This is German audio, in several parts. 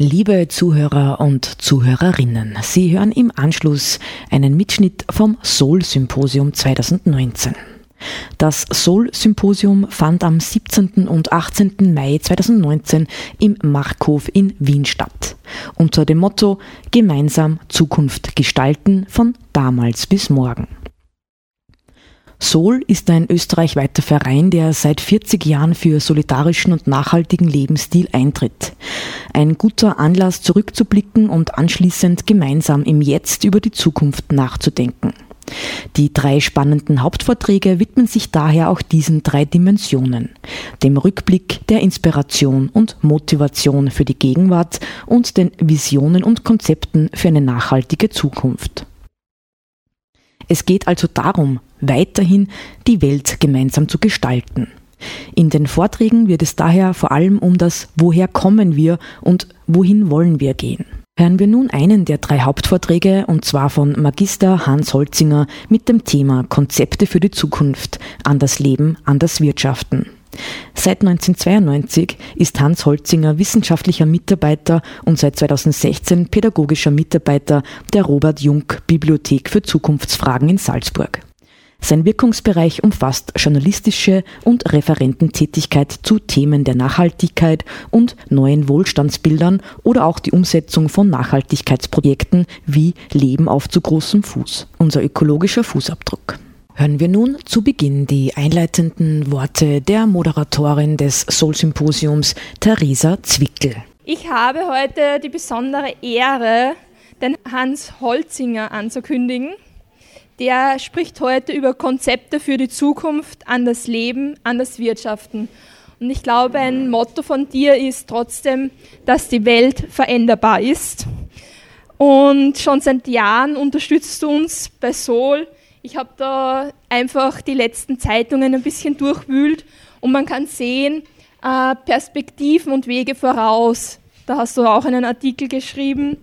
Liebe Zuhörer und Zuhörerinnen, Sie hören im Anschluss einen Mitschnitt vom Soul Symposium 2019. Das Soul-Symposium fand am 17. und 18. Mai 2019 im Markhof in Wien statt. Unter dem Motto Gemeinsam Zukunft gestalten von damals bis morgen. Soul ist ein österreichweiter Verein, der seit 40 Jahren für solidarischen und nachhaltigen Lebensstil eintritt. Ein guter Anlass zurückzublicken und anschließend gemeinsam im Jetzt über die Zukunft nachzudenken. Die drei spannenden Hauptvorträge widmen sich daher auch diesen drei Dimensionen, dem Rückblick, der Inspiration und Motivation für die Gegenwart und den Visionen und Konzepten für eine nachhaltige Zukunft. Es geht also darum, weiterhin die Welt gemeinsam zu gestalten. In den Vorträgen wird es daher vor allem um das Woher kommen wir und wohin wollen wir gehen hören wir nun einen der drei Hauptvorträge und zwar von Magister Hans Holzinger mit dem Thema Konzepte für die Zukunft, an das Leben, an das Wirtschaften. Seit 1992 ist Hans Holzinger wissenschaftlicher Mitarbeiter und seit 2016 pädagogischer Mitarbeiter der Robert Jung Bibliothek für Zukunftsfragen in Salzburg. Sein Wirkungsbereich umfasst journalistische und Referententätigkeit zu Themen der Nachhaltigkeit und neuen Wohlstandsbildern oder auch die Umsetzung von Nachhaltigkeitsprojekten wie Leben auf zu großem Fuß, unser ökologischer Fußabdruck. Hören wir nun zu Beginn die einleitenden Worte der Moderatorin des Soul-Symposiums, Theresa Zwickel. Ich habe heute die besondere Ehre, den Hans Holzinger anzukündigen. Der spricht heute über Konzepte für die Zukunft, an das Leben, an das Wirtschaften. Und ich glaube, ein Motto von dir ist trotzdem, dass die Welt veränderbar ist. Und schon seit Jahren unterstützt du uns bei Sol. Ich habe da einfach die letzten Zeitungen ein bisschen durchwühlt und man kann sehen, äh, Perspektiven und Wege voraus. Da hast du auch einen Artikel geschrieben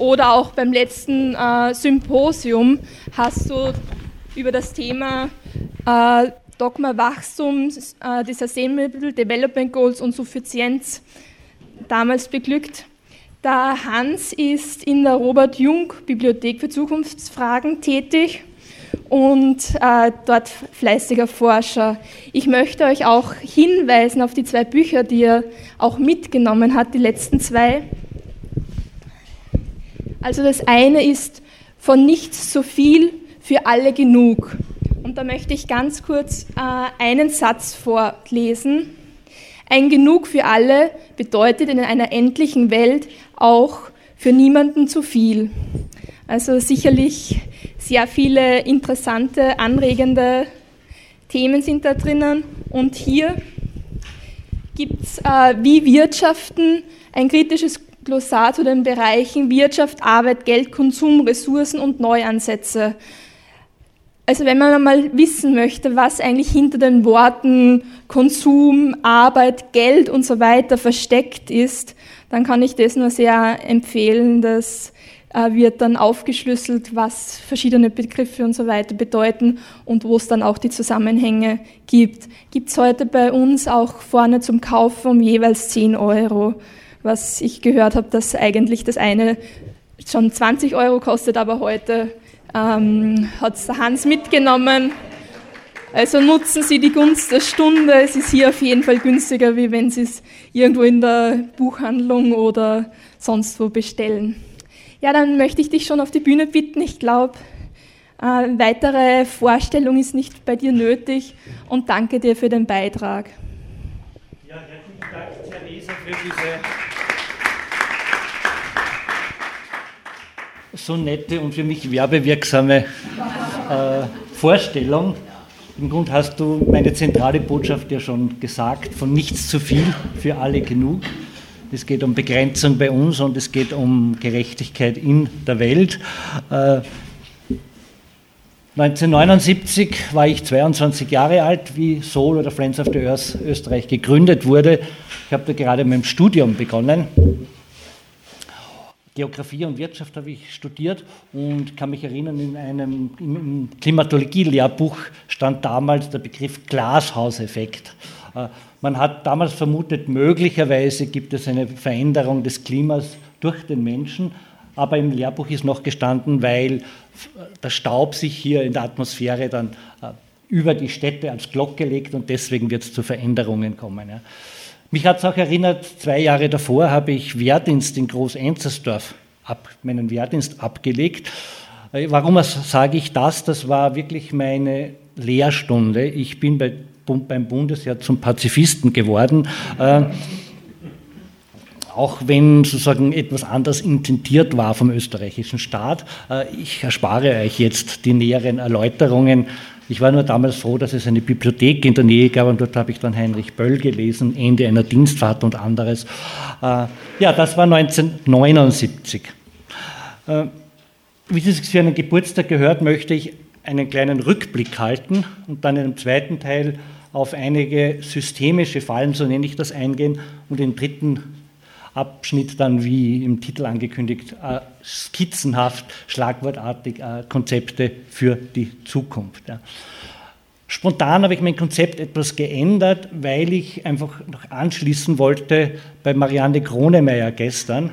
oder auch beim letzten äh, Symposium hast du über das Thema äh, Dogma Wachstum, äh, die Sustainable Development Goals und Suffizienz damals beglückt. Der Hans ist in der Robert Jung Bibliothek für Zukunftsfragen tätig und äh, dort fleißiger Forscher. Ich möchte euch auch hinweisen auf die zwei Bücher, die er auch mitgenommen hat, die letzten zwei. Also das eine ist von nichts zu viel, für alle genug. Und da möchte ich ganz kurz äh, einen Satz vorlesen. Ein Genug für alle bedeutet in einer endlichen Welt auch für niemanden zu viel. Also sicherlich sehr viele interessante, anregende Themen sind da drinnen. Und hier gibt es äh, wie Wirtschaften ein kritisches Glossar zu den Bereichen Wirtschaft, Arbeit, Geld, Konsum, Ressourcen und Neuansätze. Also wenn man mal wissen möchte, was eigentlich hinter den Worten Konsum, Arbeit, Geld und so weiter versteckt ist, dann kann ich das nur sehr empfehlen. Das äh, wird dann aufgeschlüsselt, was verschiedene Begriffe und so weiter bedeuten und wo es dann auch die Zusammenhänge gibt. Gibt es heute bei uns auch vorne zum Kaufen um jeweils 10 Euro was ich gehört habe, dass eigentlich das eine schon 20 Euro kostet, aber heute ähm, hat es Hans mitgenommen. Also nutzen Sie die Gunst der Stunde. Es ist hier auf jeden Fall günstiger, wie wenn Sie es irgendwo in der Buchhandlung oder sonst wo bestellen. Ja, dann möchte ich dich schon auf die Bühne bitten. Ich glaube, äh, weitere Vorstellung ist nicht bei dir nötig und danke dir für den Beitrag. Ja, herzlichen Dank, Theresa, für diese so nette und für mich werbewirksame äh, Vorstellung. Im Grunde hast du meine zentrale Botschaft ja schon gesagt, von nichts zu viel, für alle genug. Es geht um Begrenzung bei uns und es geht um Gerechtigkeit in der Welt. Äh, 1979 war ich 22 Jahre alt, wie Soul oder Friends of the Earth Österreich gegründet wurde. Ich habe da gerade mit dem Studium begonnen. Geografie und Wirtschaft habe ich studiert und kann mich erinnern, in einem im Klimatologie-Lehrbuch stand damals der Begriff Glashauseffekt. Äh, man hat damals vermutet, möglicherweise gibt es eine Veränderung des Klimas durch den Menschen, aber im Lehrbuch ist noch gestanden, weil der Staub sich hier in der Atmosphäre dann äh, über die Städte als Glocke legt und deswegen wird es zu Veränderungen kommen. Mich hat es auch erinnert, zwei Jahre davor habe ich Wehrdienst in Groß-Enzersdorf, ab, meinen Wehrdienst abgelegt. Äh, warum sage ich das? Das war wirklich meine Lehrstunde. Ich bin bei, beim Bundesheer zum Pazifisten geworden. Äh, auch wenn sozusagen etwas anders intentiert war vom österreichischen Staat. Äh, ich erspare euch jetzt die näheren Erläuterungen. Ich war nur damals froh, dass es eine Bibliothek in der Nähe gab und dort habe ich dann Heinrich Böll gelesen, Ende einer Dienstfahrt und anderes. Äh, ja, das war 1979. Äh, wie es für einen Geburtstag gehört, möchte ich einen kleinen Rückblick halten und dann in einem zweiten Teil auf einige systemische Fallen, so nenne ich das, eingehen und den dritten Abschnitt dann, wie im Titel angekündigt, äh, skizzenhaft, schlagwortartig äh, Konzepte für die Zukunft. Spontan habe ich mein Konzept etwas geändert, weil ich einfach noch anschließen wollte bei Marianne Kronemeyer gestern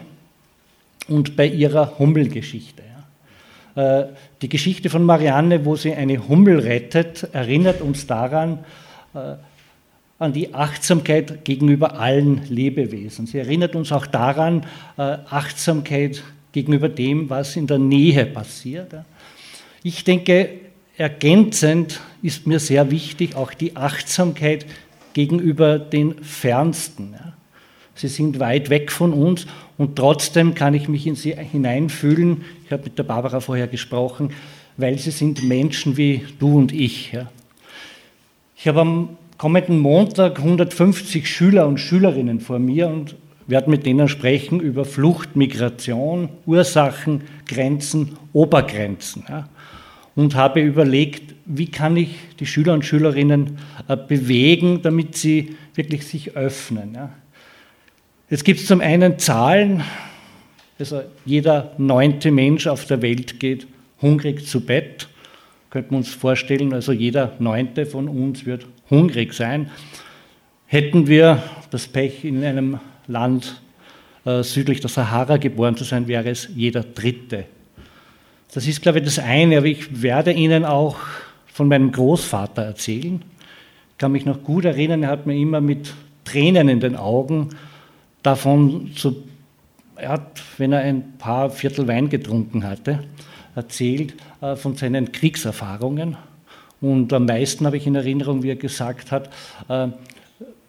und bei ihrer Hummelgeschichte. Äh, die Geschichte von Marianne, wo sie eine Hummel rettet, erinnert uns daran, an die Achtsamkeit gegenüber allen Lebewesen. Sie erinnert uns auch daran, äh, Achtsamkeit gegenüber dem, was in der Nähe passiert. Ich denke, ergänzend ist mir sehr wichtig auch die Achtsamkeit gegenüber den Fernsten. Sie sind weit weg von uns und trotzdem kann ich mich in sie hineinfühlen. Ich habe mit der Barbara vorher gesprochen, weil sie sind Menschen wie du und ich. Ich habe am kommenden Montag 150 Schüler und Schülerinnen vor mir und werde mit denen sprechen über Flucht, Migration, Ursachen, Grenzen, Obergrenzen. Ja. Und habe überlegt, wie kann ich die Schüler und Schülerinnen äh, bewegen, damit sie wirklich sich öffnen. Ja. Jetzt gibt es zum einen Zahlen, also jeder neunte Mensch auf der Welt geht hungrig zu Bett. Könnten wir uns vorstellen, also jeder neunte von uns wird hungrig sein. Hätten wir das Pech, in einem Land äh, südlich der Sahara geboren zu sein, wäre es jeder Dritte. Das ist, glaube ich, das eine, aber ich werde Ihnen auch von meinem Großvater erzählen. Ich kann mich noch gut erinnern, er hat mir immer mit Tränen in den Augen davon zu, er hat, wenn er ein paar Viertel Wein getrunken hatte, erzählt äh, von seinen Kriegserfahrungen und am meisten habe ich in Erinnerung, wie er gesagt hat, äh,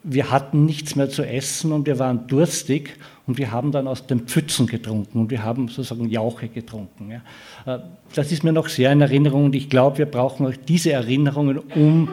wir hatten nichts mehr zu essen und wir waren durstig und wir haben dann aus den Pfützen getrunken und wir haben sozusagen Jauche getrunken. Äh, das ist mir noch sehr in Erinnerung und ich glaube, wir brauchen auch diese Erinnerungen, um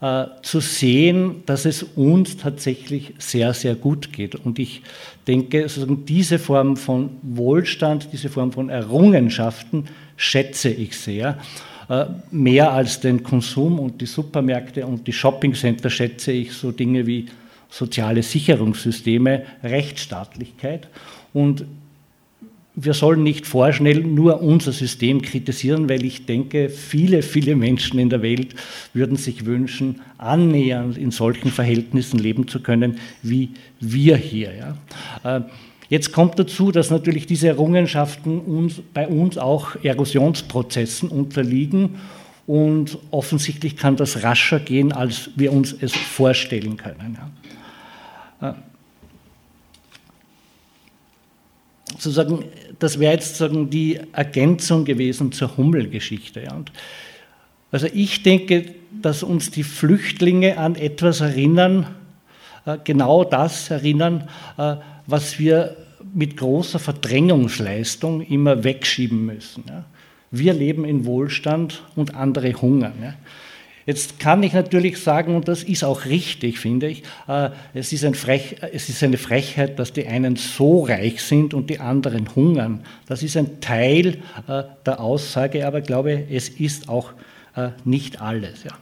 äh, zu sehen, dass es uns tatsächlich sehr, sehr gut geht. Und ich denke, sozusagen diese Form von Wohlstand, diese Form von Errungenschaften schätze ich sehr. Äh, mehr als den Konsum und die Supermärkte und die Shoppingcenter schätze ich so Dinge wie soziale Sicherungssysteme, Rechtsstaatlichkeit. Und wir sollen nicht vorschnell nur unser System kritisieren, weil ich denke, viele, viele Menschen in der Welt würden sich wünschen, annähernd in solchen Verhältnissen leben zu können, wie wir hier. Ja. Jetzt kommt dazu, dass natürlich diese Errungenschaften uns, bei uns auch Erosionsprozessen unterliegen und offensichtlich kann das rascher gehen, als wir uns es vorstellen können. Äh, sozusagen, das wäre jetzt sozusagen die Ergänzung gewesen zur Hummelgeschichte. Ja. also ich denke, dass uns die Flüchtlinge an etwas erinnern, äh, genau das erinnern, äh, was wir mit großer Verdrängungsleistung immer wegschieben müssen. Wir leben in Wohlstand und andere hungern. Jetzt kann ich natürlich sagen, und das ist auch richtig, finde ich, äh, es ist, ein Frech, es ist eine Frechheit, dass die einen so reich sind und die anderen hungern. Das ist ein Teil äh, der Aussage, aber ich glaube, es ist auch äh, nicht alles. Ja.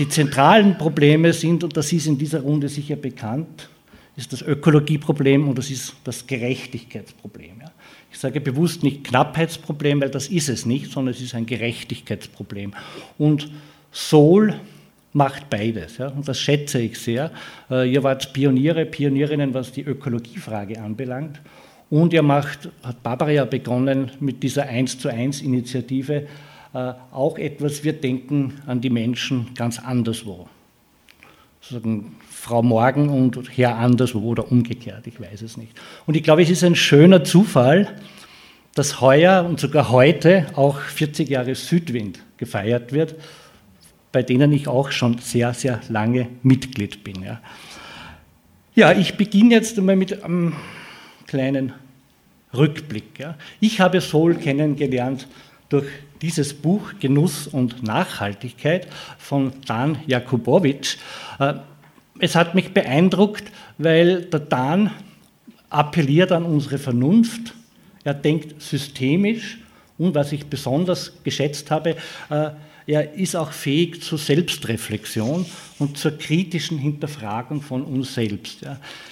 Die zentralen Probleme sind, und das ist in dieser Runde sicher bekannt, ist das Ökologieproblem und das ist das Gerechtigkeitsproblem. Ja. Ich sage bewusst nicht Knappheitsproblem, weil das ist es nicht, sondern es ist ein Gerechtigkeitsproblem. Und Soul macht beides. Ja, und das schätze ich sehr. Äh, ihr wart Pioniere, Pionierinnen, was die Ökologiefrage anbelangt. Und ihr macht, hat Barbara ja begonnen mit dieser 1 zu 1 Initiative, äh, auch etwas, wir denken an die Menschen ganz anderswo. Frau Morgen und Herr anderswo oder umgekehrt, ich weiß es nicht. Und ich glaube, es ist ein schöner Zufall, dass heuer und sogar heute auch 40 Jahre Südwind gefeiert wird, bei denen ich auch schon sehr, sehr lange Mitglied bin. Ja, ja ich beginne jetzt einmal mit einem kleinen Rückblick. Ja. Ich habe Sol kennengelernt durch dieses Buch Genuss und Nachhaltigkeit von Dan Jakubowitsch. Äh, es hat mich beeindruckt, weil der Dan appelliert an unsere Vernunft. Er denkt systemisch und was ich besonders geschätzt habe, äh, er ist auch fähig zur Selbstreflexion und zur kritischen Hinterfragung von uns selbst.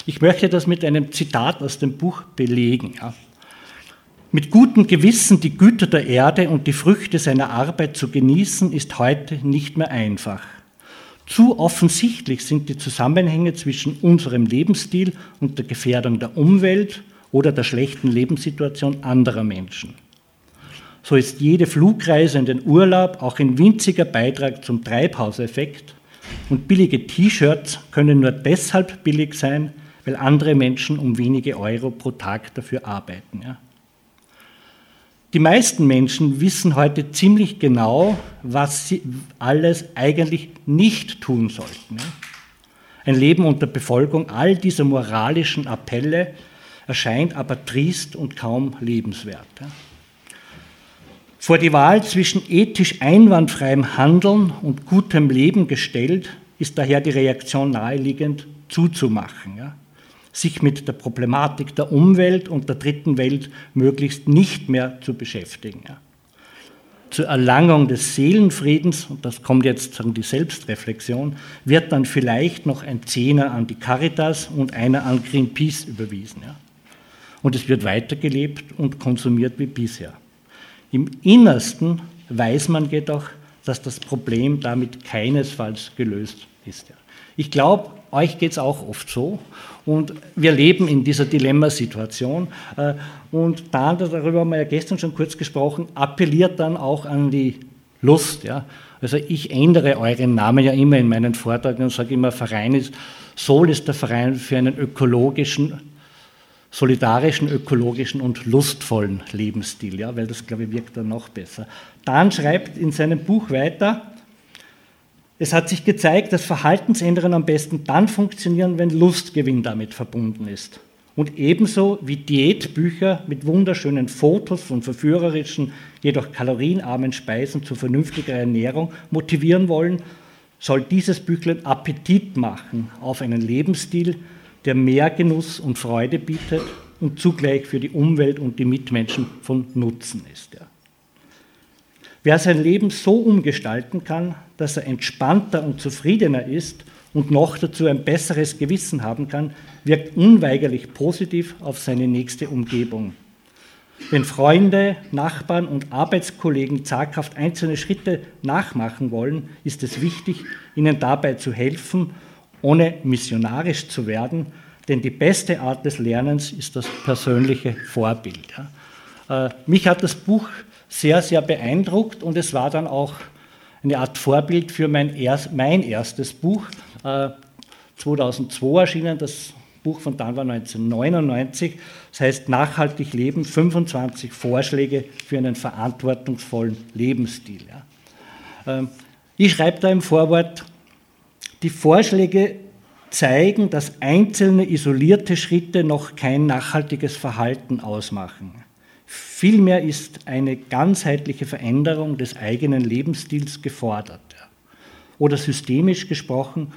Ich möchte das mit einem Zitat aus dem Buch belegen. Mit gutem Gewissen die Güter der Erde und die Früchte seiner Arbeit zu genießen, ist heute nicht mehr einfach. Zu offensichtlich sind die Zusammenhänge zwischen unserem Lebensstil und der Gefährdung der Umwelt oder der schlechten Lebenssituation anderer Menschen. So ist jede Flugreise in den Urlaub auch ein winziger Beitrag zum Treibhauseffekt und billige T-Shirts können nur deshalb billig sein, weil andere Menschen um wenige Euro pro Tag dafür arbeiten. Ja. Die meisten Menschen wissen heute ziemlich genau, was sie alles eigentlich nicht tun sollten. Ein Leben unter Befolgung all dieser moralischen Appelle erscheint aber triest und kaum lebenswert. Vor die Wahl zwischen ethisch einwandfreiem Handeln und gutem Leben gestellt, ist daher die Reaktion naheliegend zuzumachen sich mit der Problematik der Umwelt und der dritten Welt möglichst nicht mehr zu beschäftigen. Zur Erlangung des Seelenfriedens, und das kommt jetzt an die Selbstreflexion, wird dann vielleicht noch ein Zehner an die Caritas und einer an Greenpeace überwiesen. Und es wird weitergelebt und konsumiert wie bisher. Im Innersten weiß man jedoch, dass das Problem damit keinesfalls gelöst ist. Ich glaube, euch geht es auch oft so. Und wir leben in dieser Dilemmasituation. Äh, und dann, darüber haben wir ja gestern schon kurz gesprochen, appelliert dann auch an die Lust. Ja. Also ich ändere euren Namen ja immer in meinen Vorträgen und sage immer, Verein ist, Sol ist der Verein für einen ökologischen, solidarischen, ökologischen und lustvollen Lebensstil, ja, weil das, glaube ich, wirkt dann noch besser. Dan schreibt in seinem Buch weiter, es hat sich gezeigt, dass Verhaltensänderungen am besten dann funktionieren, wenn Lustgewinn damit verbunden ist. Und ebenso wie Diätbücher mit wunderschönen Fotos von verführerischen, jedoch kalorienarmen Speisen zu vernünftiger Ernährung motivieren wollen, soll dieses Büchlein Appetit machen auf einen Lebensstil, der mehr Genuss und Freude bietet und zugleich für die Umwelt und die Mitmenschen von Nutzen ist. Ja. Wer sein Leben so umgestalten kann, dass er entspannter und zufriedener ist und noch dazu ein besseres Gewissen haben kann, wirkt unweigerlich positiv auf seine nächste Umgebung. Wenn Freunde, Nachbarn und Arbeitskollegen zaghaft einzelne Schritte nachmachen wollen, ist es wichtig, ihnen dabei zu helfen, ohne missionarisch zu werden, denn die beste Art des Lernens ist das persönliche Vorbild. Äh, mich hat das Buch sehr, sehr beeindruckt und es war dann auch eine Art Vorbild für mein, erst, mein erstes Buch, äh, 2002 erschienen, das Buch von dann war 1999, das heißt Nachhaltig Leben, 25 Vorschläge für einen verantwortungsvollen Lebensstil. Ja. Ähm, ich schreibe da im Vorwort, die Vorschläge zeigen, dass einzelne isolierte Schritte noch kein nachhaltiges Verhalten ausmachen. Vielmehr ist eine ganzheitliche Veränderung des eigenen Lebensstils gefordert. Oder systemisch gesprochen,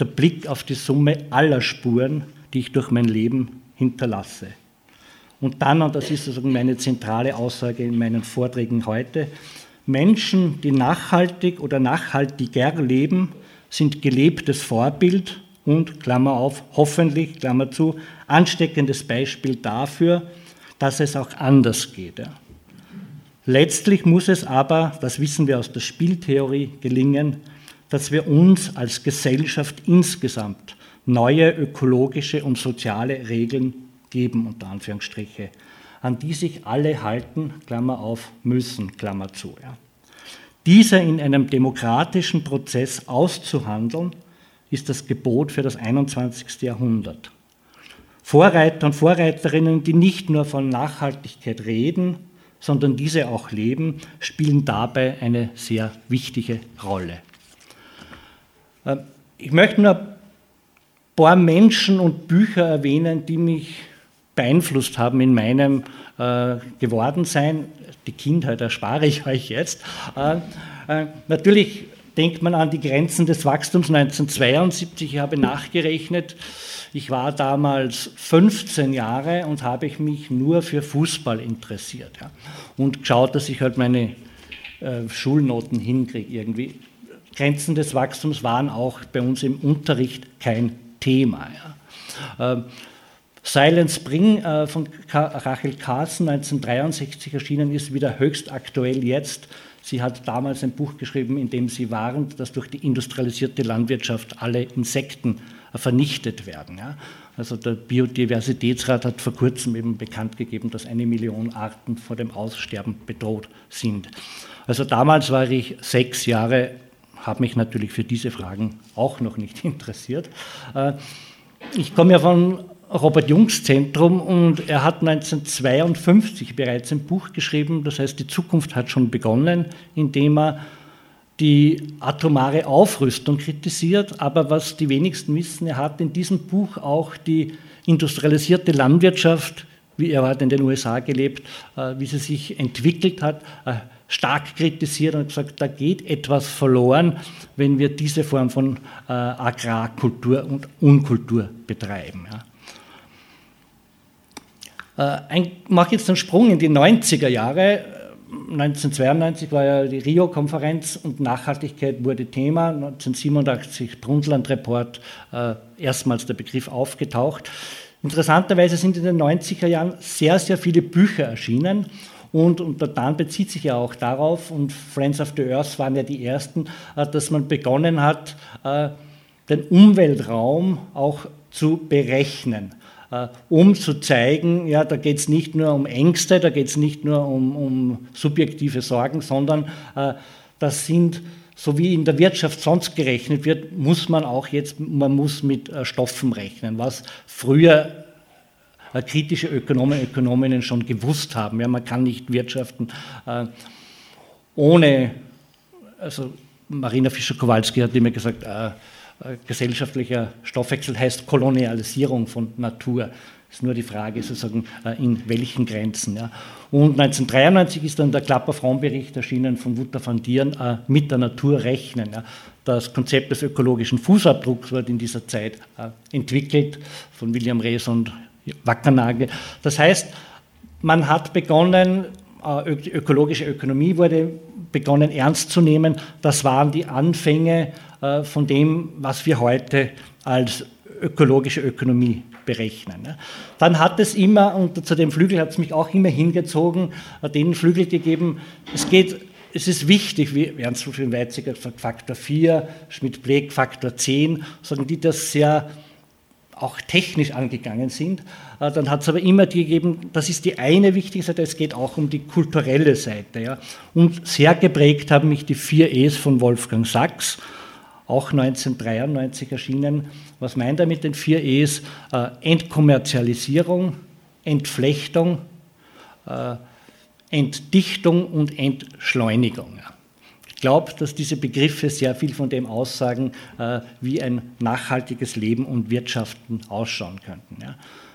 der Blick auf die Summe aller Spuren, die ich durch mein Leben hinterlasse. Und dann, und das ist sozusagen meine zentrale Aussage in meinen Vorträgen heute, Menschen, die nachhaltig oder nachhaltiger leben, sind gelebtes Vorbild und, Klammer auf, hoffentlich, Klammer zu, ansteckendes Beispiel dafür, dass es auch anders geht. Ja. Letztlich muss es aber, das wissen wir aus der Spieltheorie, gelingen, dass wir uns als Gesellschaft insgesamt neue ökologische und soziale Regeln geben, unter Anführungsstriche, an die sich alle halten, Klammer auf, müssen, Klammer zu. Ja. Diese in einem demokratischen Prozess auszuhandeln, ist das Gebot für das 21. Jahrhundert. Vorreiter und Vorreiterinnen, die nicht nur von Nachhaltigkeit reden, sondern diese auch leben, spielen dabei eine sehr wichtige Rolle. Ähm, ich möchte nur ein paar Menschen und Bücher erwähnen, die mich beeinflusst haben in meinem äh, Gewordensein. Die Kindheit erspare ich euch jetzt. Äh, äh, natürlich denkt man an die Grenzen des Wachstums 1972. Ich habe nachgerechnet, ich war damals 15 Jahre und habe ich mich nur für Fußball interessiert ja, und geschaut, dass ich halt meine äh, Schulnoten hinkriege irgendwie. Grenzen des Wachstums waren auch bei uns im Unterricht kein Thema. Ja. Ähm, Silent Spring äh, von Rachel Carson 1963 erschienen ist, wieder höchst aktuell jetzt. Sie hat damals ein Buch geschrieben, in dem sie warnt, dass durch die industrialisierte Landwirtschaft alle Insekten äh, vernichtet werden. Ja. Also der Biodiversitätsrat hat vor kurzem eben bekannt gegeben, dass eine Million Arten vor dem Aussterben bedroht sind. Also damals war ich sechs Jahre, habe mich natürlich für diese Fragen auch noch nicht interessiert. Äh, ich komme ja von Robert Jungs Zentrum und er hat 1952 bereits ein Buch geschrieben, das heißt Die Zukunft hat schon begonnen, indem er die atomare Aufrüstung kritisiert, aber was die wenigsten wissen, er hat in diesem Buch auch die industrialisierte Landwirtschaft, wie er hat in den USA gelebt, äh, wie sie sich entwickelt hat, äh, stark kritisiert und gesagt, da geht etwas verloren, wenn wir diese Form von äh, Agrarkultur und Unkultur betreiben. Ich mache jetzt einen Sprung in die 90er Jahre. 1992 war ja die Rio-Konferenz und Nachhaltigkeit wurde Thema. 1987 Brundtland-Report, äh, erstmals der Begriff aufgetaucht. Interessanterweise sind in den 90er Jahren sehr, sehr viele Bücher erschienen. Und, und der Dan bezieht sich ja auch darauf, und Friends of the Earth waren ja die ersten, äh, dass man begonnen hat, äh, den Umweltraum auch zu berechnen. Äh, um zu zeigen, ja, da geht es nicht nur um Ängste, da geht es nicht nur um, um, subjektive Sorgen, sondern äh, das sind, so wie in der Wirtschaft sonst gerechnet wird, muss man auch jetzt, man muss mit äh, Stoffen rechnen, was früher äh, kritische Ökonomen Ökonominnen schon gewusst haben. Ja, man kann nicht wirtschaften äh, ohne, also Marina Fischer-Kowalski hat immer gesagt, äh, gesellschaftlicher Stoffwechsel heißt Kolonialisierung von Natur. Ist nur die Frage, sozusagen, äh, in welchen Grenzen. Ja. Und 1993 ist dann der Klapper-Fromm-Bericht erschienen von Wouter van Dieren, äh, mit der Natur rechnen. Ja. Das Konzept des ökologischen Fußabdrucks wurde in dieser Zeit äh, entwickelt von William Rees und Wackernagel. Das heißt, man hat begonnen, äh, ökologische Ökonomie wurde begonnen ernst zu nehmen. Das waren die Anfänge äh, von dem, was wir heute als ökologische Ökonomie berechnen. Dann hat es immer, und zu dem Flügel hat es mich auch immer hingezogen, äh, den Flügel gegeben, es geht, es ist wichtig, wie Ernst Wilhelm Weizsäcker Faktor 4, Schmidt-Bleek Faktor 10, sondern die das sehr auch technisch angegangen sind. Äh, dann hat es aber immer gegeben, das ist die eine wichtige Seite, es geht auch um die kulturelle Seite. Ja. Und sehr geprägt haben mich die vier E's von Wolfgang Sachs auch 1993 erschienen. Was meint er mit den vier E's? Äh, Entkommerzialisierung, Entflechtung, äh, Entdichtung und Entschleunigung. Ich glaube, dass diese Begriffe sehr viel von dem aussagen, äh, wie ein nachhaltiges Leben und Wirtschaften ausschauen könnten.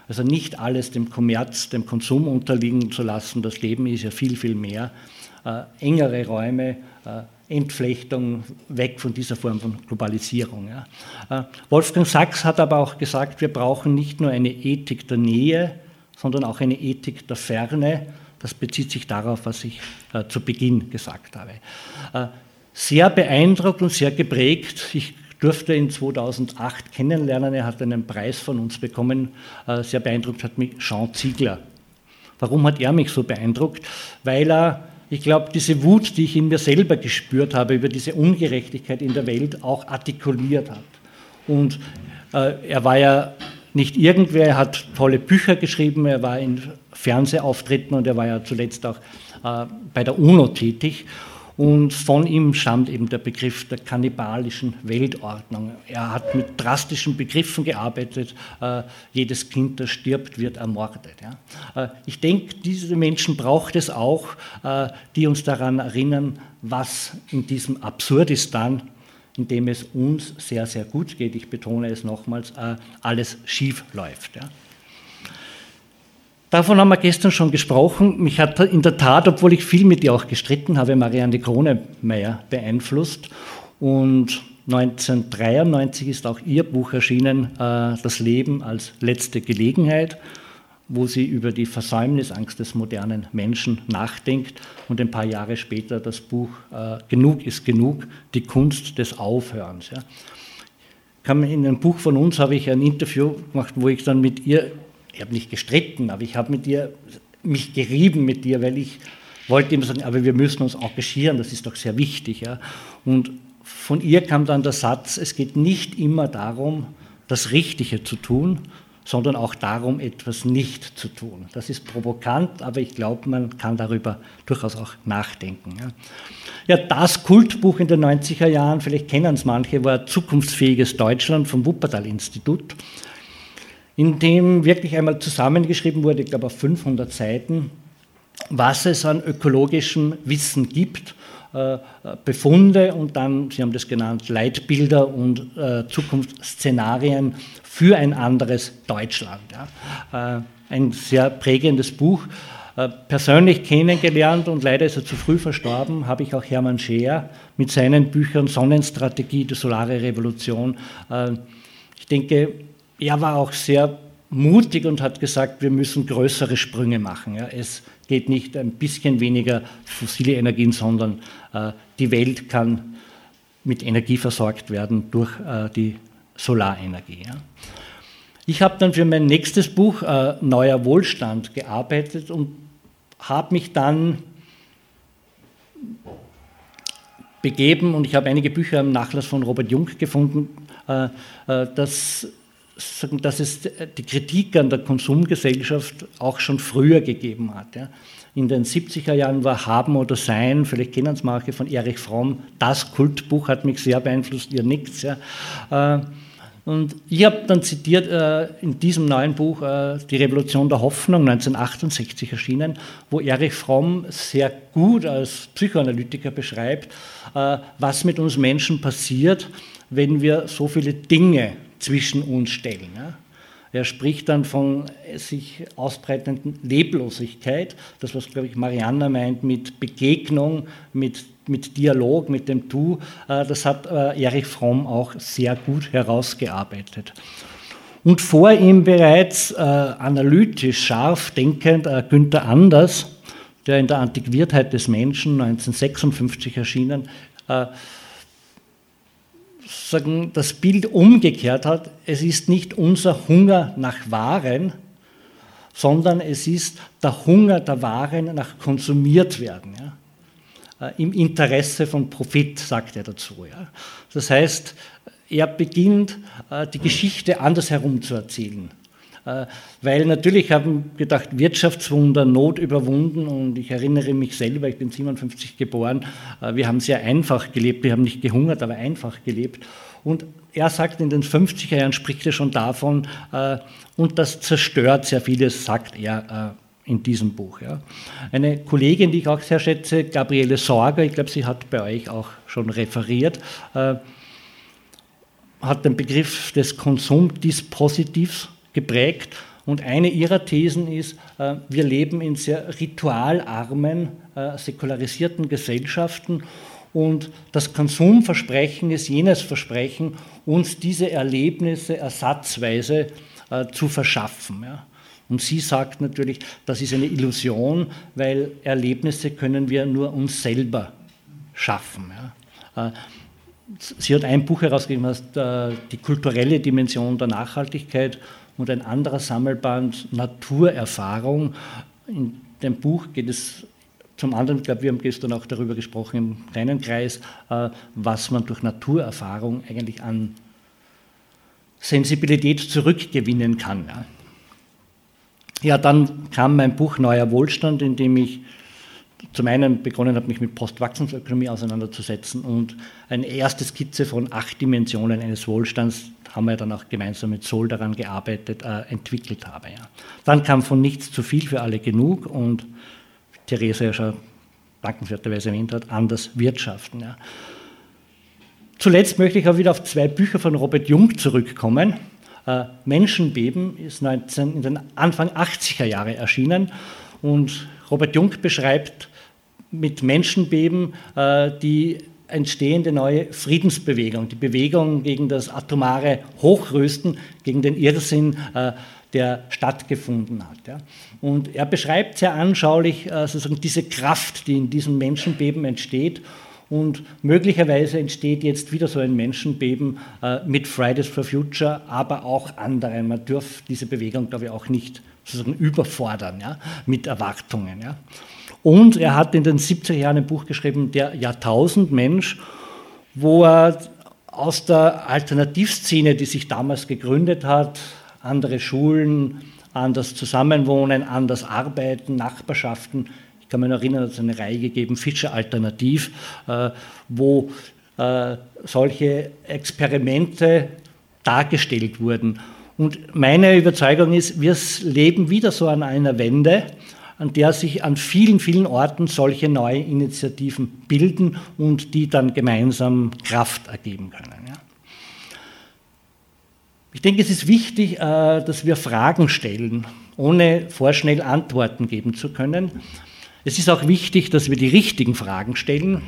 Also nicht alles dem Kommerz, dem Konsum unterliegen zu lassen. Das Leben ist ja viel, viel mehr. Äh, engere Räume, äh, Entflechtung, weg von dieser Form von Globalisierung. Ja. Äh, Wolfgang Sachs hat aber auch gesagt, wir brauchen nicht nur eine Ethik der Nähe, sondern auch eine Ethik der Ferne. Das bezieht sich darauf, was ich äh, zu Beginn gesagt habe. Äh, sehr beeindruckt und sehr geprägt. Ich durfte ihn 2008 kennenlernen. Er hat einen Preis von uns bekommen. Äh, sehr beeindruckt hat mich Jean Ziegler. Warum hat er mich so beeindruckt? Weil er, ich glaube, diese Wut, die ich in mir selber gespürt habe über diese Ungerechtigkeit in der Welt, auch artikuliert hat. Und äh, er war ja nicht irgendwer, er hat tolle Bücher geschrieben, er war in Fernsehauftritten und er war ja zuletzt auch äh, bei der UNO tätig. Und von ihm stammt eben der Begriff der kannibalischen Weltordnung. Er hat mit drastischen Begriffen gearbeitet. Äh, jedes Kind, das stirbt, wird ermordet. Äh, ich denke, diese Menschen braucht es auch, äh, die uns daran erinnern, was in diesem Absurdistan, in dem es uns sehr, sehr gut geht, ich betone es nochmals, alles schief läuft. Davon haben wir gestern schon gesprochen. Mich hat in der Tat, obwohl ich viel mit ihr auch gestritten habe, Marianne Kronemeyer beeinflusst. Und 1993 ist auch ihr Buch erschienen, äh, Das Leben als letzte Gelegenheit, wo sie über die Versäumnisangst des modernen Menschen nachdenkt und ein paar Jahre später das Buch äh, Genug ist genug, die Kunst des Aufhörens. in einem Buch von uns habe ich ein Interview gemacht, wo ich dann mit ihr ich habe nicht gestritten, aber ich habe mit ihr mich gerieben mit dir, weil ich wollte immer sagen, aber wir müssen uns engagieren, das ist doch sehr wichtig. Ja. Und von ihr kam dann der Satz, es geht nicht immer darum, das Richtige zu tun, sondern auch darum, etwas nicht zu tun. Das ist provokant, aber ich glaube, man kann darüber durchaus auch nachdenken. Ja. ja, das Kultbuch in den 90er Jahren, vielleicht kennen es manche, war Zukunftsfähiges Deutschland vom Wuppertal-Institut in dem wirklich einmal zusammengeschrieben wurde, ich glaube auf 500 Seiten, was es an ökologischem Wissen gibt, äh, Befunde und dann, Sie haben das genannt, Leitbilder und äh, Zukunftsszenarien für ein anderes Deutschland. Äh, ein sehr prägendes Buch. Persönlich kennengelernt und leider ist er zu früh verstorben, habe ich auch Hermann Scheer mit seinen Büchern Sonnenstrategie, die Solare Revolution. Ich denke, er war auch sehr mutig und hat gesagt, wir müssen größere Sprünge machen. Ja. Es geht nicht ein bisschen weniger fossile Energien, sondern äh, die Welt kann mit Energie versorgt werden durch äh, die Solarenergie. Ja. Ich habe dann für mein nächstes Buch äh, Neuer Wohlstand gearbeitet und habe mich dann begeben und ich habe einige Bücher im Nachlass von Robert Jung gefunden, äh, äh, das sagen, dass es die Kritik an der Konsumgesellschaft auch schon früher gegeben hat. Ja. In den 70er Jahren war Haben oder Sein, vielleicht kennen es manche von Erich Fromm, das Kultbuch hat mich sehr beeinflusst, ihr nichts. Ja. Äh, und ich habe dann zitiert äh, in diesem neuen Buch äh, Die Revolution der Hoffnung, 1968 erschienen, wo Erich Fromm sehr gut als Psychoanalytiker beschreibt, was mit uns Menschen passiert, wenn wir so viele Dinge zwischen uns stellen. Ja. Er spricht dann von sich ausbreitenden Leblosigkeit, das was, glaube ich, Marianna meint mit Begegnung, mit, mit Dialog, mit dem Du, äh, das hat äh, Erich Fromm auch sehr gut herausgearbeitet. Und vor ihm bereits äh, analytisch, scharf denkend Günther Anders, der in der Antiquiertheit des Menschen 1956 erschienen, sagen, das Bild umgekehrt hat. Es ist nicht unser Hunger nach Waren, sondern es ist der Hunger der Waren nach konsumiert werden. Ja. Äh, Im Interesse von Profit, sagt er dazu. Ja. Das heißt, er beginnt, äh, die Geschichte andersherum zu erzählen. Äh, weil natürlich haben gedacht, Wirtschaftswunder, Not überwunden und ich erinnere mich selber, ich bin 57 geboren, äh, wir haben sehr einfach gelebt, wir haben nicht gehungert, aber einfach gelebt. Und er sagt, in den 50er Jahren spricht er schon davon, äh, und das zerstört sehr vieles, sagt er in diesem Buch. Eine Kollegin, die ich auch sehr schätze, Gabriele Sorger, ich glaube, sie hat bei euch auch schon referiert, hat den Begriff des Konsumdispositivs geprägt Und eine ihrer Thesen ist, äh, wir leben in sehr ritualarmen, äh, säkularisierten Gesellschaften und das Konsumversprechen ist jenes Versprechen, uns diese Erlebnisse ersatzweise äh, zu verschaffen. Und sie sagt natürlich, das ist eine Illusion, weil Erlebnisse können wir nur uns selber schaffen. Sie hat ein Buch herausgegeben, das die kulturelle Dimension der Nachhaltigkeit und ein anderer Sammelband Naturerfahrung. In dem Buch geht es zum anderen, ich glaube, wir haben gestern auch darüber gesprochen im kleinen Kreis, äh, was man durch Naturerfahrung eigentlich an Sensibilität zurückgewinnen kann. Ja, dann kam mein Buch Neuer Wohlstand, in dem ich zum einen begonnen habe, mich mit Postwachstumsökonomie auseinanderzusetzen und eine erste Skizze von acht Dimensionen eines Wohlstands haben wir dann auch gemeinsam mit Sol daran gearbeitet, äh, entwickelt habe. Ja. Dann kam von nichts zu viel für alle genug und Theresa ja schon dankenswerterweise erwähnt hat, anders wirtschaften. Ja. Zuletzt möchte ich auch wieder auf zwei Bücher von Robert Jung zurückkommen. Äh, Menschenbeben ist 19, in den Anfang 80er Jahre erschienen und Robert Jung beschreibt mit Menschenbeben äh, die entstehende neue Friedensbewegung, die Bewegung gegen das atomare Hochrüsten, gegen den Irrsinn, äh, der stattgefunden hat. Ja. Und er beschreibt sehr anschaulich äh, sozusagen diese Kraft, die in diesem Menschenbeben entsteht. Und möglicherweise entsteht jetzt wieder so ein Menschenbeben äh, mit Fridays for Future, aber auch anderen. Man dürfte diese Bewegung, glaube ich, auch nicht sozusagen überfordern ja, mit Erwartungen. Ja. Und er hat in den 70er Jahren ein Buch geschrieben, Der Jahrtausendmensch, wo er aus der Alternativszene, die sich damals gegründet hat, andere Schulen, anders Zusammenwohnen, anders Arbeiten, Nachbarschaften, ich kann mich erinnern, es hat eine Reihe gegeben, Fischer Alternativ, äh, wo äh, solche Experimente dargestellt wurden. Und meine Überzeugung ist, wir leben wieder so an einer Wende, an der sich an vielen, vielen Orten solche neue Initiativen bilden und die dann gemeinsam Kraft ergeben können. Ja. Ich denke, es ist wichtig, äh, dass wir Fragen stellen, ohne vorschnell Antworten geben zu können. Es ist auch wichtig, dass wir die richtigen Fragen stellen,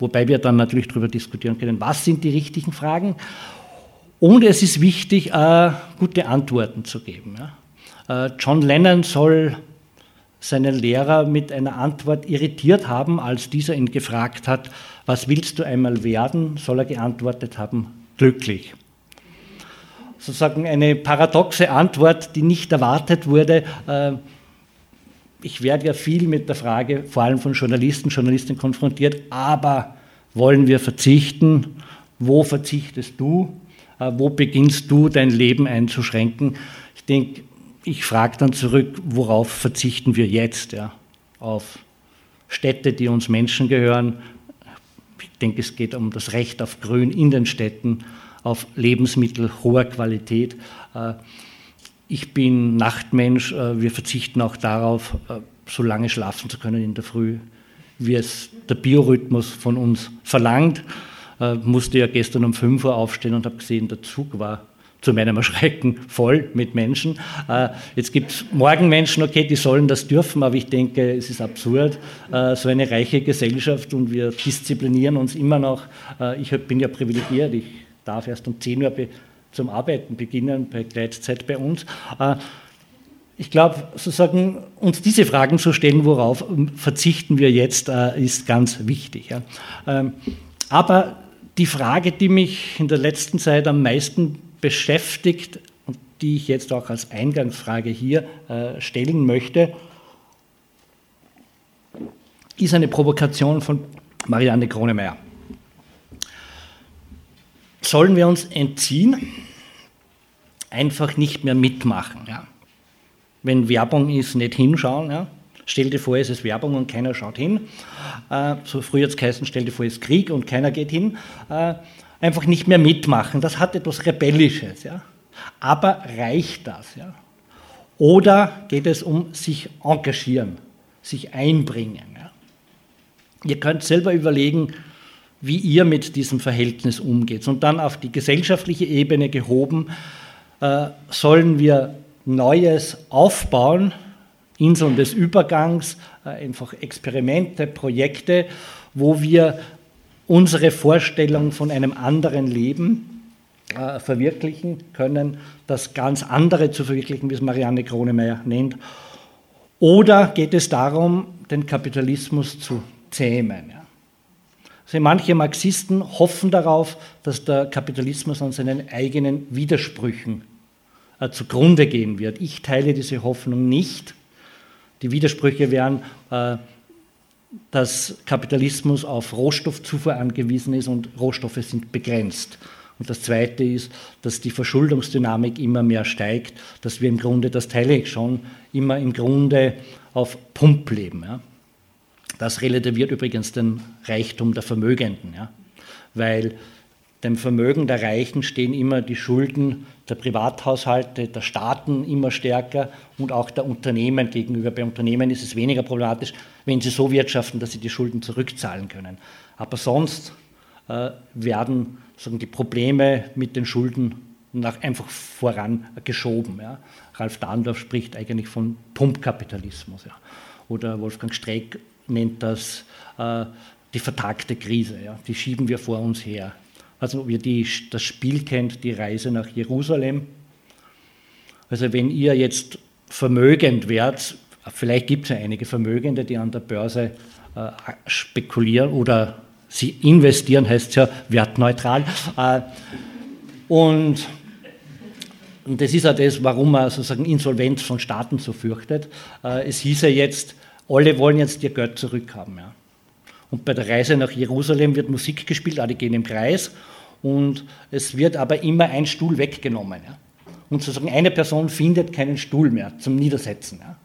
wobei wir dann natürlich darüber diskutieren können, was sind die richtigen Fragen. Und es ist wichtig, äh, gute Antworten zu geben. Äh, John Lennon soll seinen Lehrer mit einer Antwort irritiert haben, als dieser ihn gefragt hat, was willst du einmal werden, soll er geantwortet haben, glücklich. Sozusagen eine paradoxe Antwort, die nicht erwartet wurde. Äh, ich werde ja viel mit der Frage, vor allem von Journalisten, Journalistinnen konfrontiert, aber wollen wir verzichten? Wo verzichtest du? Äh, wo beginnst du dein Leben einzuschränken? Ich denke, ich frage dann zurück, worauf verzichten wir jetzt? Ja? Auf Städte, die uns Menschen gehören. Ich denke, es geht um das Recht auf Grün in den Städten, auf Lebensmittel hoher Qualität. Äh, ich bin Nachtmensch, äh, wir verzichten auch darauf, äh, so lange schlafen zu können in der Früh, wie es der Biorhythmus von uns verlangt. Ich musste ja gestern um 5 Uhr aufstehen und habe gesehen, der Zug war zu meinem Erschrecken voll mit Menschen. Äh, jetzt gibt es morgen Menschen, okay, die sollen das dürfen, aber ich denke, es ist absurd, äh, so eine reiche Gesellschaft und wir disziplinieren uns immer noch. Äh, ich bin ja privilegiert, ich darf erst um 10 Uhr zum Arbeiten beginnen, bei Gleitzeit bei uns. Ich glaube, sozusagen uns diese Fragen zu stellen, worauf verzichten wir jetzt, ist ganz wichtig. Ähm, aber die Frage, die mich in der letzten Zeit am meisten beschäftigt und die ich jetzt auch als Eingangsfrage hier äh, stellen möchte, ist eine Provokation von Marianne Kronemeyer. Sollen wir uns entziehen? Einfach nicht mehr mitmachen. Ja? Wenn Werbung ist, nicht hinschauen. Ja? Stell dir vor, es ist Werbung und keiner schaut hin. Äh, so früher hat es geheißen, stell dir vor, es ist Krieg und keiner geht hin. Äh, einfach nicht mehr mitmachen. Das hat etwas Rebellisches. Ja? Aber reicht das? Ja? Oder geht es um sich engagieren, sich einbringen? Ja? Ihr könnt selber überlegen, wie ihr mit diesem Verhältnis umgeht. Und dann auf die gesellschaftliche Ebene gehoben, äh, sollen wir Neues aufbauen, Inseln des Übergangs, äh, einfach Experimente, Projekte, wo wir unsere Vorstellung von einem anderen Leben äh, verwirklichen können, das ganz andere zu verwirklichen, wie es Marianne Kronemeyer nennt. Oder geht es darum, den Kapitalismus zu zähmen? Ja? Also manche Marxisten hoffen darauf, dass der Kapitalismus an seinen eigenen Widersprüchen äh, zugrunde gehen wird. Ich teile diese Hoffnung nicht. Die Widersprüche wären, äh, dass Kapitalismus auf Rohstoffzufuhr angewiesen ist und Rohstoffe sind begrenzt. Und das Zweite ist, dass die Verschuldungsdynamik immer mehr steigt, dass wir im Grunde, das teile ich schon, immer im Grunde auf Pump leben. Ja. Das relativiert übrigens den Reichtum der Vermögenden, ja. weil dem Vermögen der Reichen stehen immer die Schulden der Privathaushalte, der Staaten immer stärker und auch der Unternehmen gegenüber. Bei Unternehmen ist es weniger problematisch, wenn sie so wirtschaften, dass sie die Schulden zurückzahlen können. Aber sonst äh, werden sagen, die Probleme mit den Schulden nach, einfach vorangeschoben. Ja. Ralf Dahndorf spricht eigentlich von Pumpkapitalismus. Ja. Oder Wolfgang Streeck nennt das äh, die vertagte Krise. Ja. Die schieben wir vor uns her. Also ob ihr die, das Spiel kennt, die Reise nach Jerusalem. Also wenn ihr jetzt vermögend werdet, vielleicht gibt es ja einige Vermögende, die an der Börse äh, spekulieren oder sie investieren, heißt es ja wertneutral. Äh, und, und das ist ja das, warum man sozusagen Insolvenz von Staaten so fürchtet. Äh, es hieß ja jetzt, alle wollen jetzt ihr Geld zurückhaben. Ja. Und bei der Reise nach Jerusalem wird Musik gespielt, alle gehen im Kreis und es wird aber immer ein Stuhl weggenommen. Ja. Und sozusagen eine Person findet keinen Stuhl mehr zum Niedersetzen. Ja.